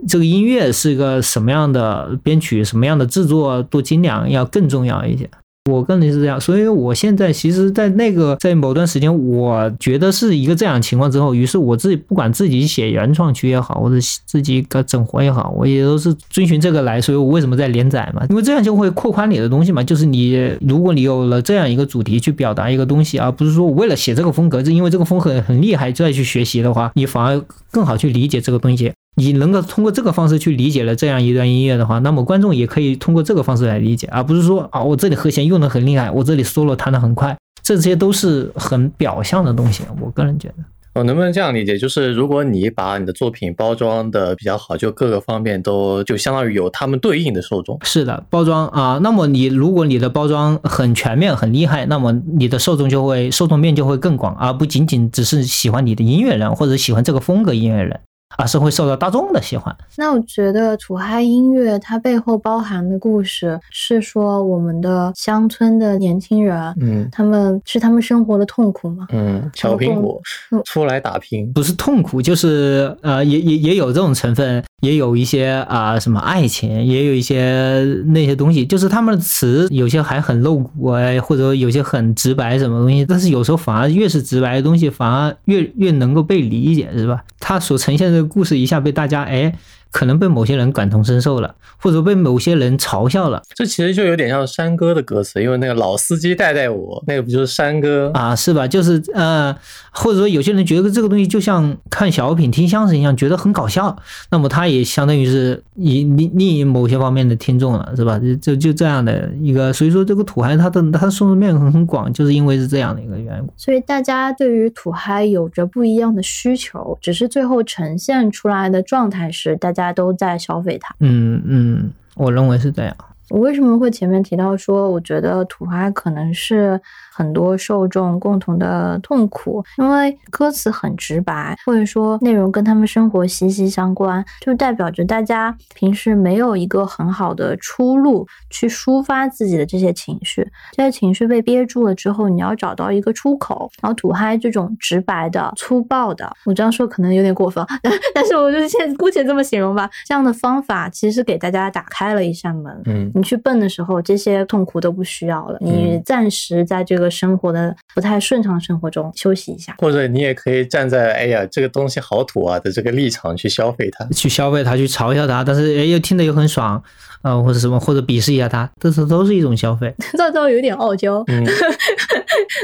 这个音乐是一个什么样的编曲、什么样的制作多精良要更重要一些。我个人是这样，所以我现在其实，在那个在某段时间，我觉得是一个这样情况之后，于是我自己不管自己写原创曲也好，或者自己搞整活也好，我也都是遵循这个来。所以我为什么在连载嘛？因为这样就会扩宽你的东西嘛。就是你如果你有了这样一个主题去表达一个东西，而不是说我为了写这个风格，就因为这个风格很厉害再去学习的话，你反而更好去理解这个东西。你能够通过这个方式去理解了这样一段音乐的话，那么观众也可以通过这个方式来理解，而不是说啊，我这里和弦用的很厉害，我这里 solo 弹的很快，这些都是很表象的东西。我个人觉得，我能不能这样理解？就是如果你把你的作品包装的比较好，就各个方面都就相当于有他们对应的受众。是的，包装啊，那么你如果你的包装很全面、很厉害，那么你的受众就会受众面就会更广，而不仅仅只是喜欢你的音乐人或者喜欢这个风格音乐人。而是会受到大众的喜欢。那我觉得土嗨音乐它背后包含的故事是说我们的乡村的年轻人，嗯他们是他们生活的痛苦吗？嗯，小苹果嗯出来打拼，不是痛苦，就是呃，也也也有这种成分，也有一些啊、什么爱情，也有一些那些东西，就是他们的词有些还很露骨啊，或者有些很直白什么东西，但是有时候反而越是直白的东西，反而越越能够被理解，是吧？他所呈现的这故事一下被大家哎。可能被某些人感同身受了，或者被某些人嘲笑了这其实就有点像山歌的歌词，因为那个老司机带带我，那个不就是山歌？啊，是吧？就是呃，或者说有些人觉得这个东西就像看小品、听相声一样，觉得很搞笑，那么他也相当于是以另另一某些方面的听众了，是吧？就就就这样的一个，所以说这个土嗨它的它的受众面很很广，就是因为是这样的一个缘故。所以大家对于土嗨有着不一样的需求，只是最后呈现出来的状态是大家都在消费它。嗯嗯，我认为是这样。我为什么会前面提到说，我觉得土嗨可能是很多受众共同的痛苦，因为歌词很直白，或者说内容跟他们生活息息相关，就代表着大家平时没有一个很好的出路去抒发自己的这些情绪，这些情绪被憋住了之后，你要找到一个出口。然后土嗨这种直白的、粗暴的，我这样说可能有点过分，但是我就是现姑且这么形容吧，这样的方法其实给大家打开了一扇门。嗯，你去蹦的时候，这些痛苦都不需要了。你嗯暂时在这个生活的不太顺畅的生活中休息一下。或者你也可以站在哎呀这个东西好土啊的这个立场去消费它。去消费它，去嘲笑它，但是哎又听得又很爽，呃，或者什么，或者鄙视一下他，这是都是一种消费。赵赵有点傲娇，嗯，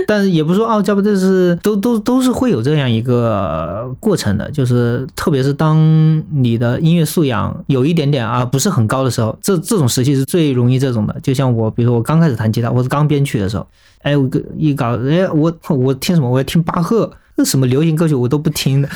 但是也不是说傲娇吧，这是都都都是会有这样一个过程的，就是特别是当你的音乐素养有一点点啊不是很高的时候，这这种时期是最容易这种的。就像我，比如说我刚开始弹吉他，我是刚编曲的时候，哎，我一搞，哎，我我听什么？我要听巴赫。那什么流行歌曲我都不听的，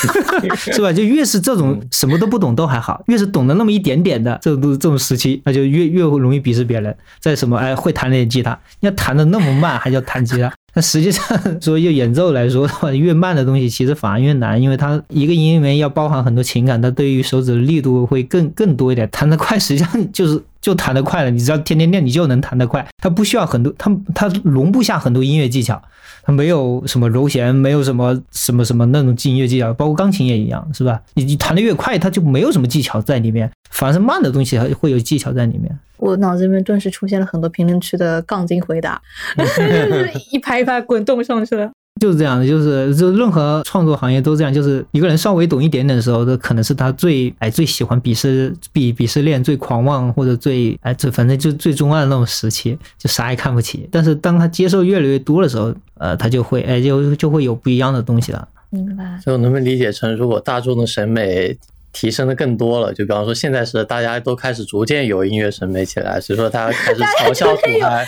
是吧？就越是这种什么都不懂都还好，越是懂得那么一点点的这种这种时期，那就越越容易鄙视别人。在什么哎会弹点吉他，你要弹的那么慢还叫弹吉他？那实际上 说就演奏来说的话，越慢的东西其实反而越难，因为它一个音里面要包含很多情感，它对于手指的力度会更更多一点。弹得快实际上就是就弹得快了，你只要天天练，你就能弹得快。它不需要很多，它它容不下很多音乐技巧。它没有什么柔弦，没有什么什么什么那种音乐技巧，包括钢琴也一样，是吧？你你弹得越快，它就没有什么技巧在里面，反而是慢的东西会有技巧在里面。我脑子里面顿时出现了很多评论区的杠精回答，就是一排一排滚动上去了。就是这样的，就是就任何创作行业都这样，就是一个人稍微懂一点点的时候，这可能是他最哎最喜欢鄙视鄙鄙视链最狂妄或者最哎这反正就最钟爱的那种时期，就啥也看不起。但是当他接受越来越多的时候，呃，他就会哎就就会有不一样的东西了。明白。所以我能不能理解成，如果大众的审美提升的更多了，就比方说现在是大家都开始逐渐有音乐审美起来，所以说大家 开始嘲笑土嗨，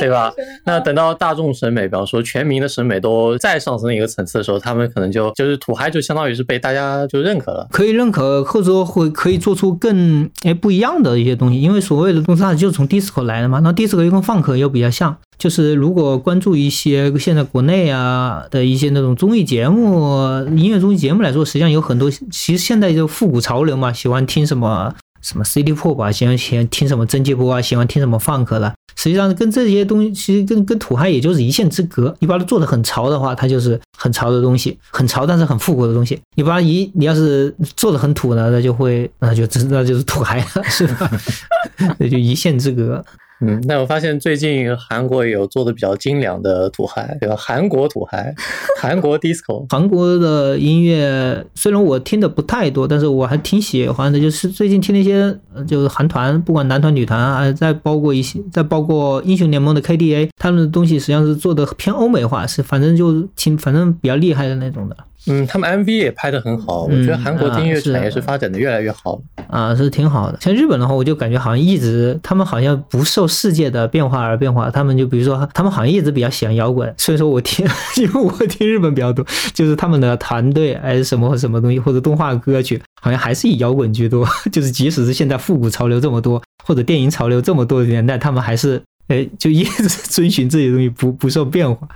对吧？那等到大众审美，比方说全民的审美都再上升一个层次的时候，他们可能就就是土嗨就相当于是被大家就认可了。可以认可，或者说会可以做出更哎不一样的一些东西，因为所谓的东西它就是从 disco 来的嘛，那 disco 又跟 funk 又比较像，就是如果关注一些现在国内啊的一些那种综艺节目、音乐综艺节目来说，实际上有很多，其实现在就复古潮流嘛，喜欢听什么什么 City Pop 啊，喜欢喜欢听什么真节波啊，喜欢听什么 funk 了。实际上跟这些东西，其实跟跟土嗨也就是一线之隔。你把它做的很潮的话，它就是很潮的东西，很潮但是很复古的东西。你把它一你要是做的很土呢，那就会那就真那就是土嗨了，是吧？那就一线之隔。嗯，那我发现最近韩国有做的比较精良的土嗨，对吧？韩国土嗨，韩国 disco，韩国的音乐虽然我听的不太多，但是我还挺喜欢的。就是最近听那些就是韩团，不管男团女团啊，再包括一些，再包括英雄联盟的 KDA，他们的东西实际上是做的偏欧美化，是反正就挺反正比较厉害的那种的。嗯，他们 MV 也拍的很好，我觉得嗯韩国的音乐产业是发展的越来越好了。啊，是挺好的。像日本的话，我就感觉好像一直他们好像不受世界的变化而变化。他们就比如说，他们好像一直比较喜欢摇滚。所以说我听，因为我听日本比较多，就是他们的团队还是什么什么东西，或者动画歌曲，好像还是以摇滚居多。就是即使是现在复古潮流这么多，或者电影潮流这么多的年代，他们还是哎就一直遵循这些东西，不不受变化。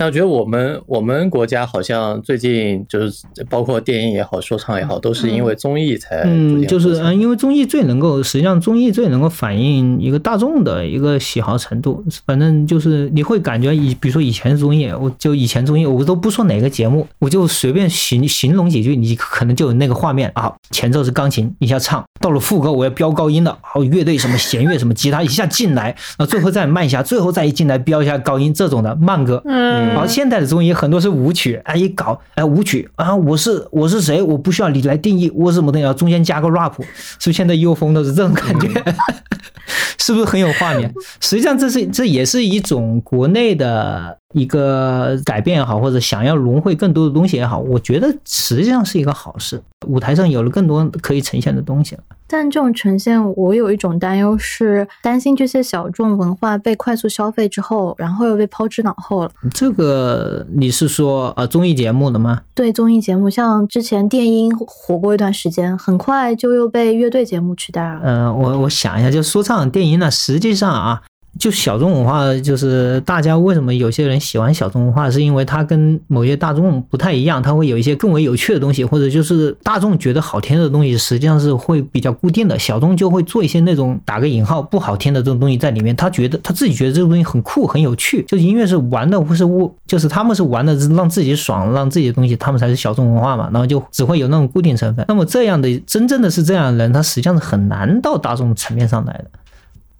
那我觉得我们我们国家好像最近就是包括电影也好，说唱也好，都是因为综艺才嗯，就是嗯，因为综艺最能够，实际上综艺最能够反映一个大众的一个喜好程度。反正就是你会感觉以，比如说以前综艺，我就以前综艺，我都不说哪个节目，我就随便形形容几句，你可能就有那个画面啊。前奏是钢琴一下唱，到了副歌我要飙高音的，好乐队什么弦乐什么吉他一下进来，然后最后再慢一下，最后再一进来飙一下高音这种的慢歌。嗯好，现代的综艺很多是舞曲，哎，一搞，哎，舞曲啊，我是我是谁，我不需要你来定义我是什么东西，然后中间加个 rap，是不是现在优风都是这种感觉？是不是很有画面？实际上，这是这也是一种国内的一个改变也好，或者想要融汇更多的东西也好，我觉得实际上是一个好事。舞台上有了更多可以呈现的东西了。但这种呈现，我有一种担忧，是担心这些小众文化被快速消费之后，然后又被抛之脑后了。这个你是说呃综艺节目的吗？对综艺节目，像之前电音火过一段时间，很快就又被乐队节目取代了。呃，我我想一下，就说唱电音呢，实际上啊，就小众文化，就是大家为什么有些人喜欢小众文化，是因为它跟某些大众不太一样，它会有一些更为有趣的东西，或者就是大众觉得好听的东西，实际上是会比较固定的，小众就会做一些那种打个引号不好听的这种东西在里面，他觉得他自己觉得这个东西很酷很有趣，就音乐是玩的，或是我就是他们是玩的，让自己爽，让自己的东西，他们才是小众文化嘛，然后就只会有那种固定成分。那么这样的真正的是这样的人，他实际上是很难到大众层面上来的。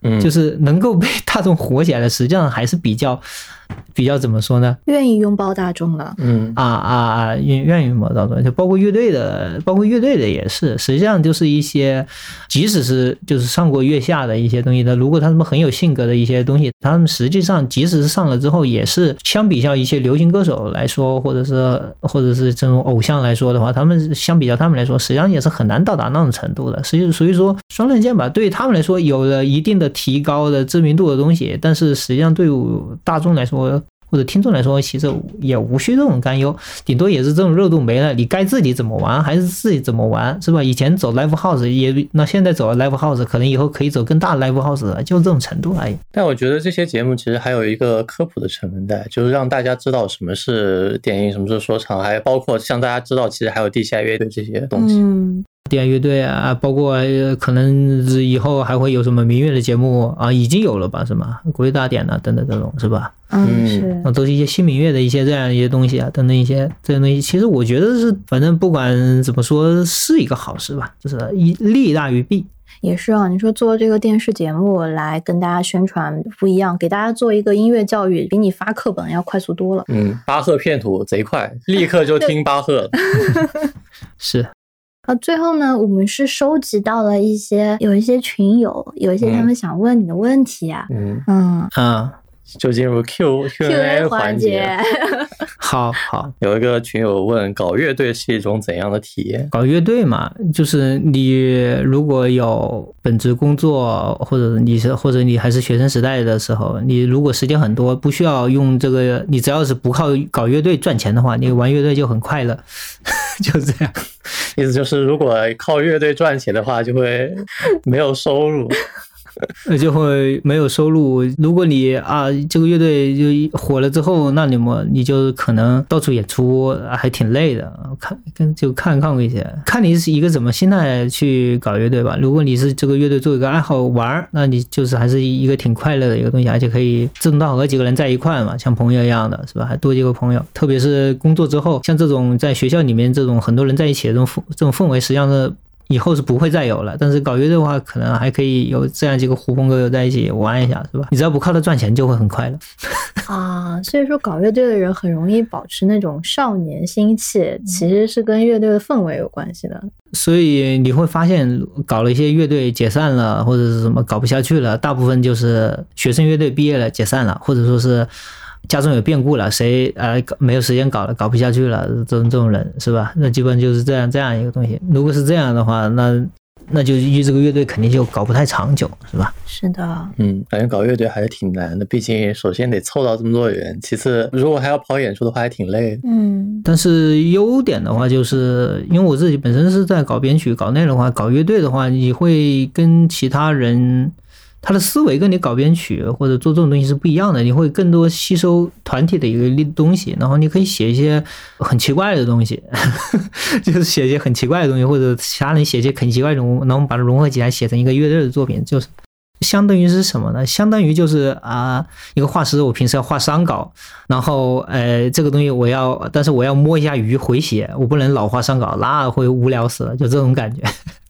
嗯，就是能够被大众火起来的，实际上还是比较比较怎么说呢？愿意拥抱大众了。嗯啊啊啊，愿愿意拥抱大众，就包括乐队的，包括乐队的也是，实际上就是一些，即使是就是上过月下的一些东西的，如果他们很有性格的一些东西，他们实际上即使是上了之后，也是相比较一些流行歌手来说，或者是或者是这种偶像来说的话，他们相比较他们来说，实际上也是很难到达那种程度的。实际所以说双刃剑吧，对于他们来说有了一定的提高的知名度的东西，但是实际上对于大众来说。或者听众来说，其实也无需这种担忧，顶多也是这种热度没了，你该自己怎么玩还是自己怎么玩，是吧？以前走 live house 也，那现在走 live house，可能以后可以走更大的 live house 了，就这种程度而已。但我觉得这些节目其实还有一个科普的成分在，就是让大家知道什么是电影，什么是说唱，还包括像大家知道，其实还有地下乐队这些东西。嗯，电乐队啊，包括呃可能是以后还会有什么民乐的节目啊，已经有了吧，是吗？国乐大典啊，等等这种，是吧？嗯嗯是那都是一些新民乐的一些这样一些东西啊，等等一些这些东西，其实我觉得是，反正不管怎么说，是一个好事吧，就是一利大于弊。也是啊。你说做这个电视节目来跟大家宣传不一样，给大家做一个音乐教育，比你发课本要快速多了。嗯，巴赫片图贼快，立刻就听巴赫。是，啊，最后呢，我们是收集到了一些有一些群友，有一些他们想问你的问题啊。嗯，嗯。啊，就进入 Q Q&A 环节。好好。有一个群友问，搞乐队是一种怎样的体验？搞乐队嘛，就是你如果有本职工作，或者你是或者你还是学生时代的时候，你如果时间很多，不需要用这个，你只要是不靠搞乐队赚钱的话，你玩乐队就很快乐，就这样。意思就是，如果靠乐队赚钱的话，就会没有收入。呃，就会没有收入。如果你啊这个乐队就火了之后，那你们你就可能到处演出，还挺累的。看跟就看看过一些，看你是一个怎么心态去搞乐队吧。如果你是这个乐队做一个爱好玩儿，那你就是还是一个挺快乐的一个东西，而且可以志同道合几个人在一块嘛，像朋友一样的，是吧？还多几个朋友。特别是工作之后，像这种在学校里面这种很多人在一起的这种氛这种氛围，实际上是。以后是不会再有了，但是搞乐队的话，可能还可以有这样几个狐朋狗友在一起玩一下，是吧？你只要不靠它赚钱，就会很快乐。啊，所以说搞乐队的人很容易保持那种少年心气，其实是跟乐队的氛围有关系的。所以你会发现，搞了一些乐队解散了，或者是什么搞不下去了，大部分就是学生乐队毕业了解散了，或者说是家中有变故了，谁呃搞没有时间搞了，搞不下去了，这种这种人是吧？那基本就是这样这样一个东西。如果是这样的话，那那就一这个乐队肯定就搞不太长久，是吧？是的，嗯，感觉搞乐队还是挺难的，毕竟首先得凑到这么多人，其次如果还要跑演出的话，还挺累。嗯但是优点的话，就是因为我自己本身是在搞编曲、搞内容的话，搞乐队的话，你会跟其他人他的思维跟你搞编曲或者做这种东西是不一样的，你会更多吸收团体的一个东西，然后你可以写一些很奇怪的东西，就是写一些很奇怪的东西，或者其他人写一些很奇怪的东西，然后把它融合起来写成一个乐队的作品，就是。相当于是什么呢？相当于就是啊、一个画师，我平时要画商稿，然后呃，这个东西我要，但是我要摸一下鱼回血，我不能老画商稿，那会无聊死了，就这种感觉，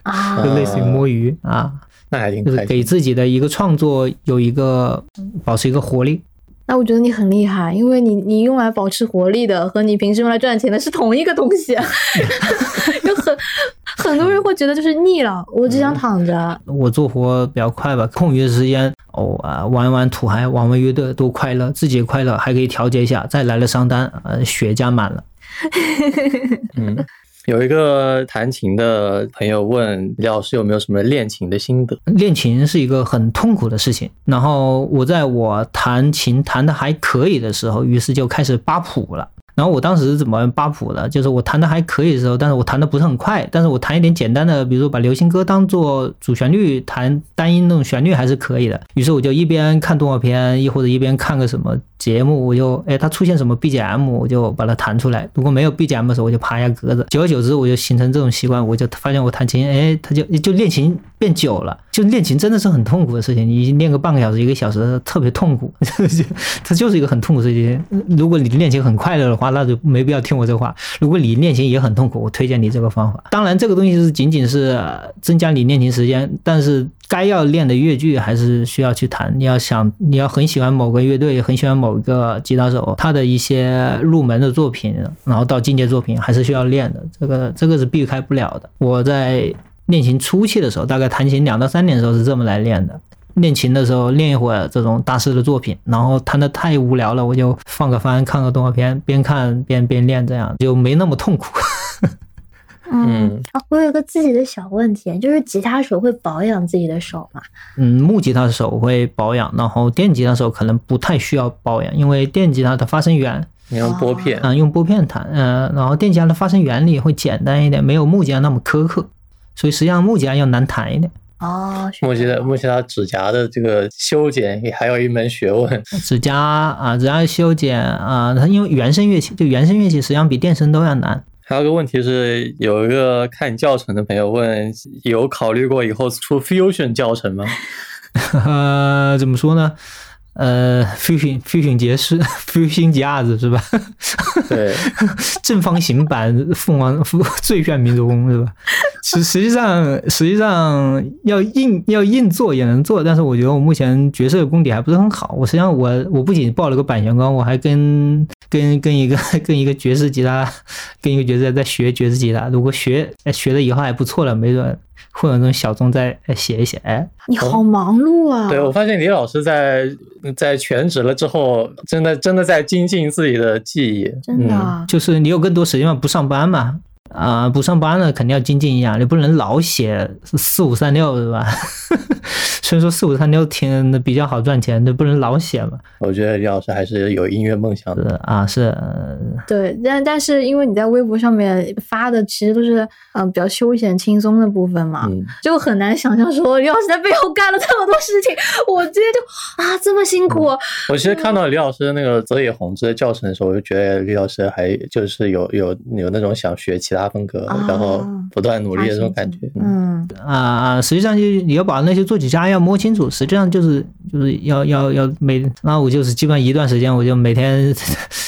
啊就类似于摸鱼啊，那还挺就是开心。给自己的一个创作有一个保持一个活力。那我觉得你很厉害，因为你你用来保持活力的和你平时用来赚钱的是同一个东西，有很很多人会觉得就是腻了，我只想躺着。我做活比较快吧，空余的时间哦啊玩玩土嗨，玩玩乐队多快乐，自己也快乐，还可以调节一下。再来了商单，呃，血加满了。嗯，有一个弹琴的朋友问李老师有没有什么练琴的心得？练琴是一个很痛苦的事情。然后我在我弹琴弹的还可以的时候，于是就开始扒谱了。然后我当时是怎么扒谱的？就是我弹的还可以的时候，但是我弹的不是很快，但是我弹一点简单的，比如说把流行歌当做主旋律弹单音那种旋律还是可以的。于是我就一边看动画片，亦或者一边看个什么节目，我就哎它出现什么 BGM，我就把它弹出来。如果没有 BGM 的时候，我就爬一下格子。久而久之，我就形成这种习惯，我就发现我弹琴，哎，它就就练琴变久了。就练琴真的是很痛苦的事情，你练个半个小时、一个小时，特别痛苦。它就是一个很痛苦的事情。如果你练琴很快乐的话，那就没必要听我这话。如果你练琴也很痛苦，我推荐你这个方法。当然，这个东西是仅仅是增加你练琴时间，但是该要练的乐句还是需要去弹。你要想，你要很喜欢某个乐队，很喜欢某个吉他手，他的一些入门的作品，然后到进阶作品，还是需要练的。这个这个是避开不了的。我在练琴初期的时候，大概弹琴两到三年的时候是这么来练的。练琴的时候练一会儿这种大师的作品，然后弹的太无聊了，我就放个番，看个动画片，边看边边练，这样就没那么痛苦。嗯啊，我有一个自己的小问题，就是吉他手会保养自己的手吗？嗯，木吉他手会保养，然后电吉他手可能不太需要保养，因为电吉他的发声源，你用拨片，啊、用拨片弹，嗯、然后电吉他的发声原理会简单一点，没有木吉他那么苛刻，所以实际上木吉他要难弹一点。哦，是目前这样的目前它指甲的这个修剪也还有一门学问。指甲啊，指甲修剪啊，它因为原声乐器，就原声乐器实际上比电声都要难。还有个问题是，有一个看教程的朋友问，有考虑过以后出 fusion 教程吗？呃，怎么说呢？呃，fusion fusion 爵士 fusion jazz 是吧？对，正方形版凤凰最炫民族风是吧？实实际上实际上要硬要硬做也能做，但是我觉得我目前角色的功底还不是很好。我实际上我我不仅报了个版权班，我还跟跟跟一个跟一个爵士吉他跟一个爵士在学爵士吉他。如果学哎学了以后还不错了，没准会有那种小众再哎写一写。哎，你好忙碌啊！对我发现李老师在在全职了之后，真的真的在精进自己的技艺。嗯真的啊，就是你有更多时间嘛，不上班嘛。啊、不上班了肯定要精进一下，你不能老写四五三六是吧？虽然说四五三六挺比较好赚钱，但不能老写嘛。我觉得李老师还是有音乐梦想的。啊，是，呃对，但但是因为你在微博上面发的其实都是嗯、呃比较休闲轻松的部分嘛，嗯，就很难想象说李老师在背后干了这么多事情，我今天就啊这么辛苦，我其实看到李老师那个泽野弘之的教程的时候，我就觉得李老师还就是有有有那种想学其他风格，啊然后不断努力的这种感觉。嗯嗯，啊啊，实际上就你要把那些作曲家要摸清楚，实际上就是就是要要要每，那我就是基本上一段时间我就每天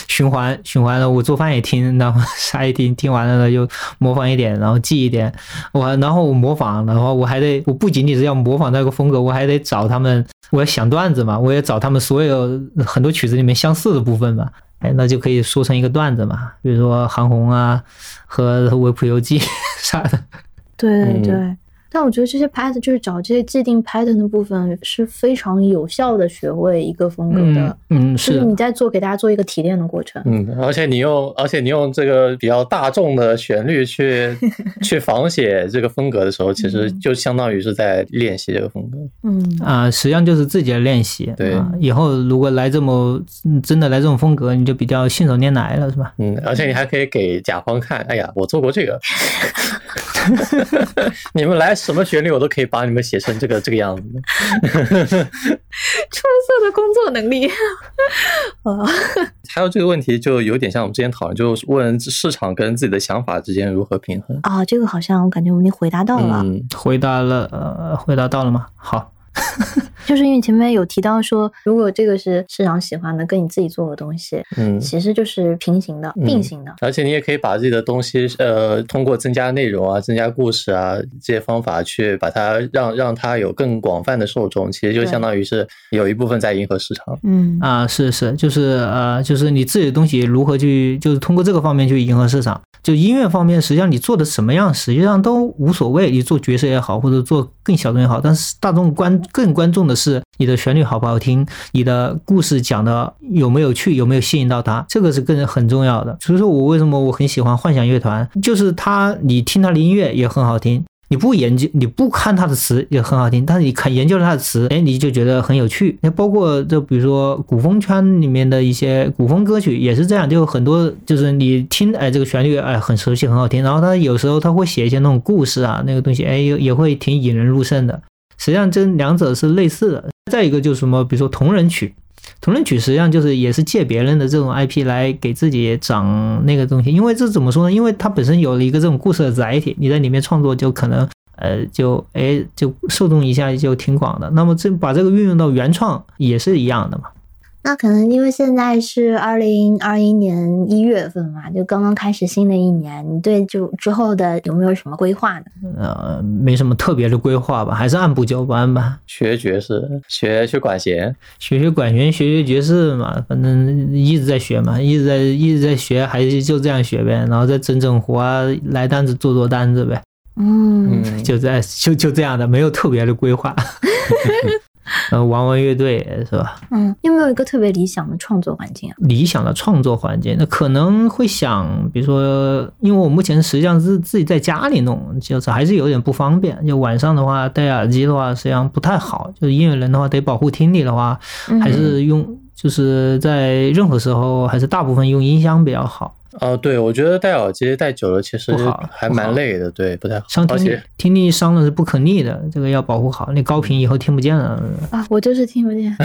循环循环了，我做饭也听，然后啥也听，听完了呢就模仿一点，然后记一点，我然后我模仿，然后我还得我不仅仅是要模仿那个风格，我还得找他们，我要想段子嘛，我也找他们所有很多曲子里面相似的部分嘛。哎，那就可以说成一个段子嘛，比如说韩红啊和《维普游记 》啥的。对对。但我觉得这些 pattern 就是找这些既定 pattern 的部分是非常有效的学会一个风格的。嗯，就是你在做给大家做一个提炼的过程。嗯，而且你用而且你用这个比较大众的旋律去 去仿写这个风格的时候，其实就相当于是在练习这个风格。嗯啊，实际上就是自己的练习。对啊，以后如果来这么真的来这种风格，你就比较信手拈来了，是吧？嗯，而且你还可以给甲方看，哎呀，我做过这个，你们来什么旋律，我都可以把你们写成这个这个样子。出色的工作能力。啊，还有这个问题，就有点像我们之前讨论，就是问市场跟自己的想法之间如何平衡。啊，这个好像我感觉我们已经回答到了。嗯，回答了，呃，回答到了吗？好，就是因为前面有提到说，如果这个是市场喜欢的，跟你自己做的东西，嗯其实就是平行的、嗯并行的。而且你也可以把自己的东西，呃，通过增加内容啊、增加故事啊这些方法去把它让让它有更广泛的受众，其实就相当于是有一部分在迎合市场。嗯啊，是是，就是呃，就是你自己的东西如何去，就是通过这个方面去迎合市场。就音乐方面，实际上你做的什么样，实际上都无所谓。你做角色也好，或者做更小众也好，但是大众关更关注的是你的旋律好不好听，你的故事讲的有没有趣，有没有吸引到他，这个是更很重要的。所以说我为什么我很喜欢幻想乐团，就是他，你听他的音乐也很好听。你不研究，你不看他的词也很好听，但是你看研究了他的词，哎，你就觉得很有趣。那包括就比如说古风圈里面的一些古风歌曲也是这样，就很多就是你听，哎，这个旋律哎很熟悉很好听，然后他有时候他会写一些那种故事啊，那个东西哎也也会挺引人入胜的。实际上这两者是类似的。再一个就是什么，比如说同人曲。同人曲实际上就是也是借别人的这种 IP 来给自己涨那个东西，因为这怎么说呢？因为它本身有了一个这种故事的载体，你在里面创作就可能呃就哎就受众一下就挺广的。那么这把这个运用到原创也是一样的嘛。那可能因为现在是二零二一年一月份嘛，就刚刚开始新的一年，你对就之后的有没有什么规划呢？呃，没什么特别的规划吧，还是按部就班吧，学爵士，学学管弦，学学管弦，学学爵士嘛，反正一直在学嘛，一直在一直在学，还是就这样学呗，然后再整整活啊，来单子做做单子呗。嗯嗯，就在就就这样的，没有特别的规划。呃，玩玩乐队是吧？嗯，有没有一个特别理想的创作环境啊？理想的创作环境，那可能会想，比如说，因为我目前实际上是自己在家里弄，就是还是有点不方便。就晚上的话，戴耳机的话，实际上不太好。就是音乐人的话，得保护听力的话，还是用，就是在任何时候，还是大部分用音箱比较好。哦，对，我觉得戴耳机戴久了其实不好还蛮累的，对，不太好。伤听力而且，听力伤了是不可逆的，这个要保护好。那高频以后听不见了。啊，我就是听不见。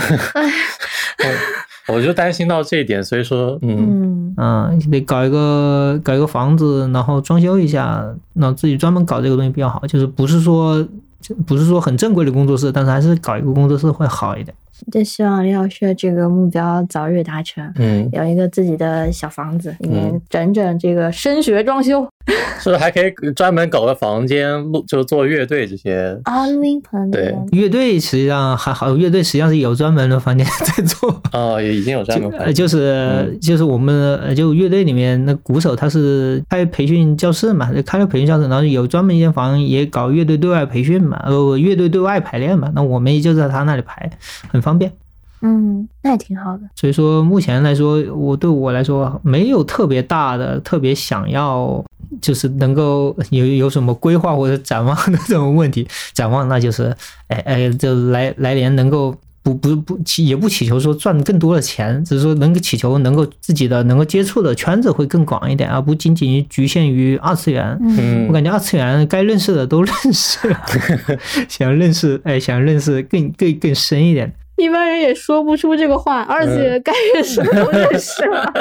我我就担心到这一点，所以说，嗯，嗯嗯，得搞一个搞一个房子，然后装修一下，然后自己专门搞这个东西比较好。就是不是说就不是说很正规的工作室，但是还是搞一个工作室会好一点。就希望李老师的这个目标早日达成，嗯，有一个自己的小房子，里面嗯。整整这个升学装修 是不是还可以专门搞个房间录，就做乐队这些？啊，录音棚对乐队实际上还好，乐队实际上是有专门的房间在做。哦，也已经有专门呃，房就是就是我们呃就乐队里面那鼓手他是开培训教室嘛，开了培训教室，然后有专门一间房也搞乐队对外培训嘛，呃乐队对外排练嘛，那我们也就在他那里排，很方便。嗯，那也挺好的。所以说目前来说，我对我来说没有特别大的、特别想要，就是能够有有什么规划或者展望的这种问题。展望那就是，哎哎，就来来年能够。不不不祈也不祈求说赚更多的钱，只是说能够祈求能够自己的能够接触的圈子会更广一点，而不仅仅局限于二次元。嗯我感觉二次元该认识的都认识了，想认识哎想认识更更更深一点。一般人也说不出这个话，二次元该认识的都认识了。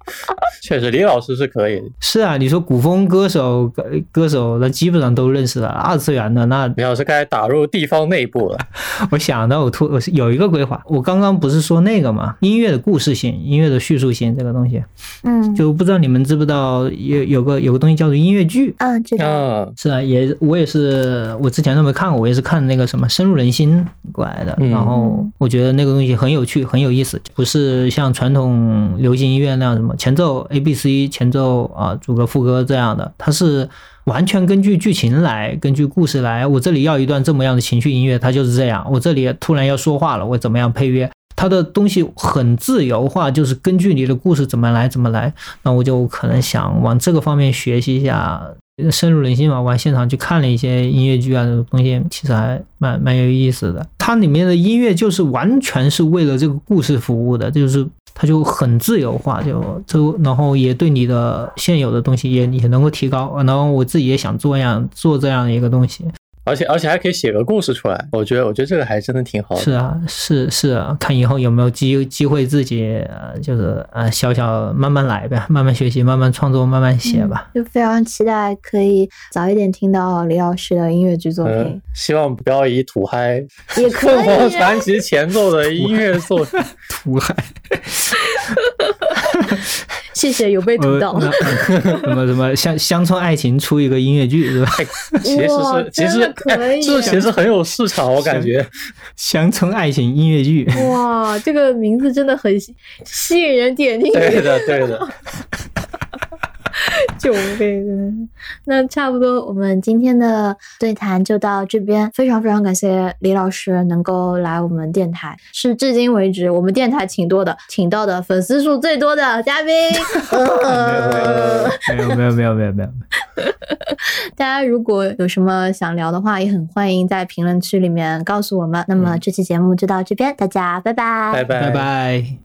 确实，李老师是可以的。是啊，你说古风歌手歌歌手，那基本上都认识了。二次元的那，李老师该打入地方内部了。我想到我突我是有一个规划，我刚刚不是说那个嘛，音乐的故事性、音乐的叙述性这个东西，嗯，就不知道你们知不知道有有个有个东西叫做音乐剧。啊，知道。啊，是啊，也我也是，我之前都没看过，我也是看那个什么深入人心过来的。嗯然后我觉得那个东西很有趣，很有意思，不是像传统流行音乐那样什么前奏 A B C 前奏啊主歌副歌这样的，它是完全根据剧情来，根据故事来。我这里要一段这么样的情绪音乐，它就是这样。我这里突然要说话了，我怎么样配乐？它的东西很自由化，就是根据你的故事怎么来怎么来。那我就可能想往这个方面学习一下。深入人心嘛，我还现场去看了一些音乐剧啊，这种东西其实还蛮蛮有意思的。它里面的音乐就是完全是为了这个故事服务的，就是它就很自由化，就就然后也对你的现有的东西也也能够提高。然后我自己也想做样做这样的一个东西。而且而且还可以写个故事出来，我觉得我觉得这个还真的挺好的。是啊，是是啊，看以后有没有机机会自己呃就是呃小小慢慢来呗，慢慢学习，慢慢创作，慢慢写吧。就非常期待可以早一点听到李老师的音乐剧作品。希望不要以土嗨也可以。凤 凰传奇前奏的音乐作 土嗨。谢谢有被读到。什 么什么乡乡村爱情出一个音乐剧是吧？其实是其实这其实很有市场，我感觉乡村爱情音乐剧。哇，这个名字真的很吸引人点进去。对的，对的。救命！那差不多，我们今天的对谈就到这边。非常非常感谢李老师能够来我们电台，是至今为止我们电台请多的、请到的粉丝数最多的嘉宾。没有没有没有没有没有。大家如果有什么想聊的话，也很欢迎在评论区里面告诉我们。那么这期节目就到这边，大家拜拜，拜拜拜拜。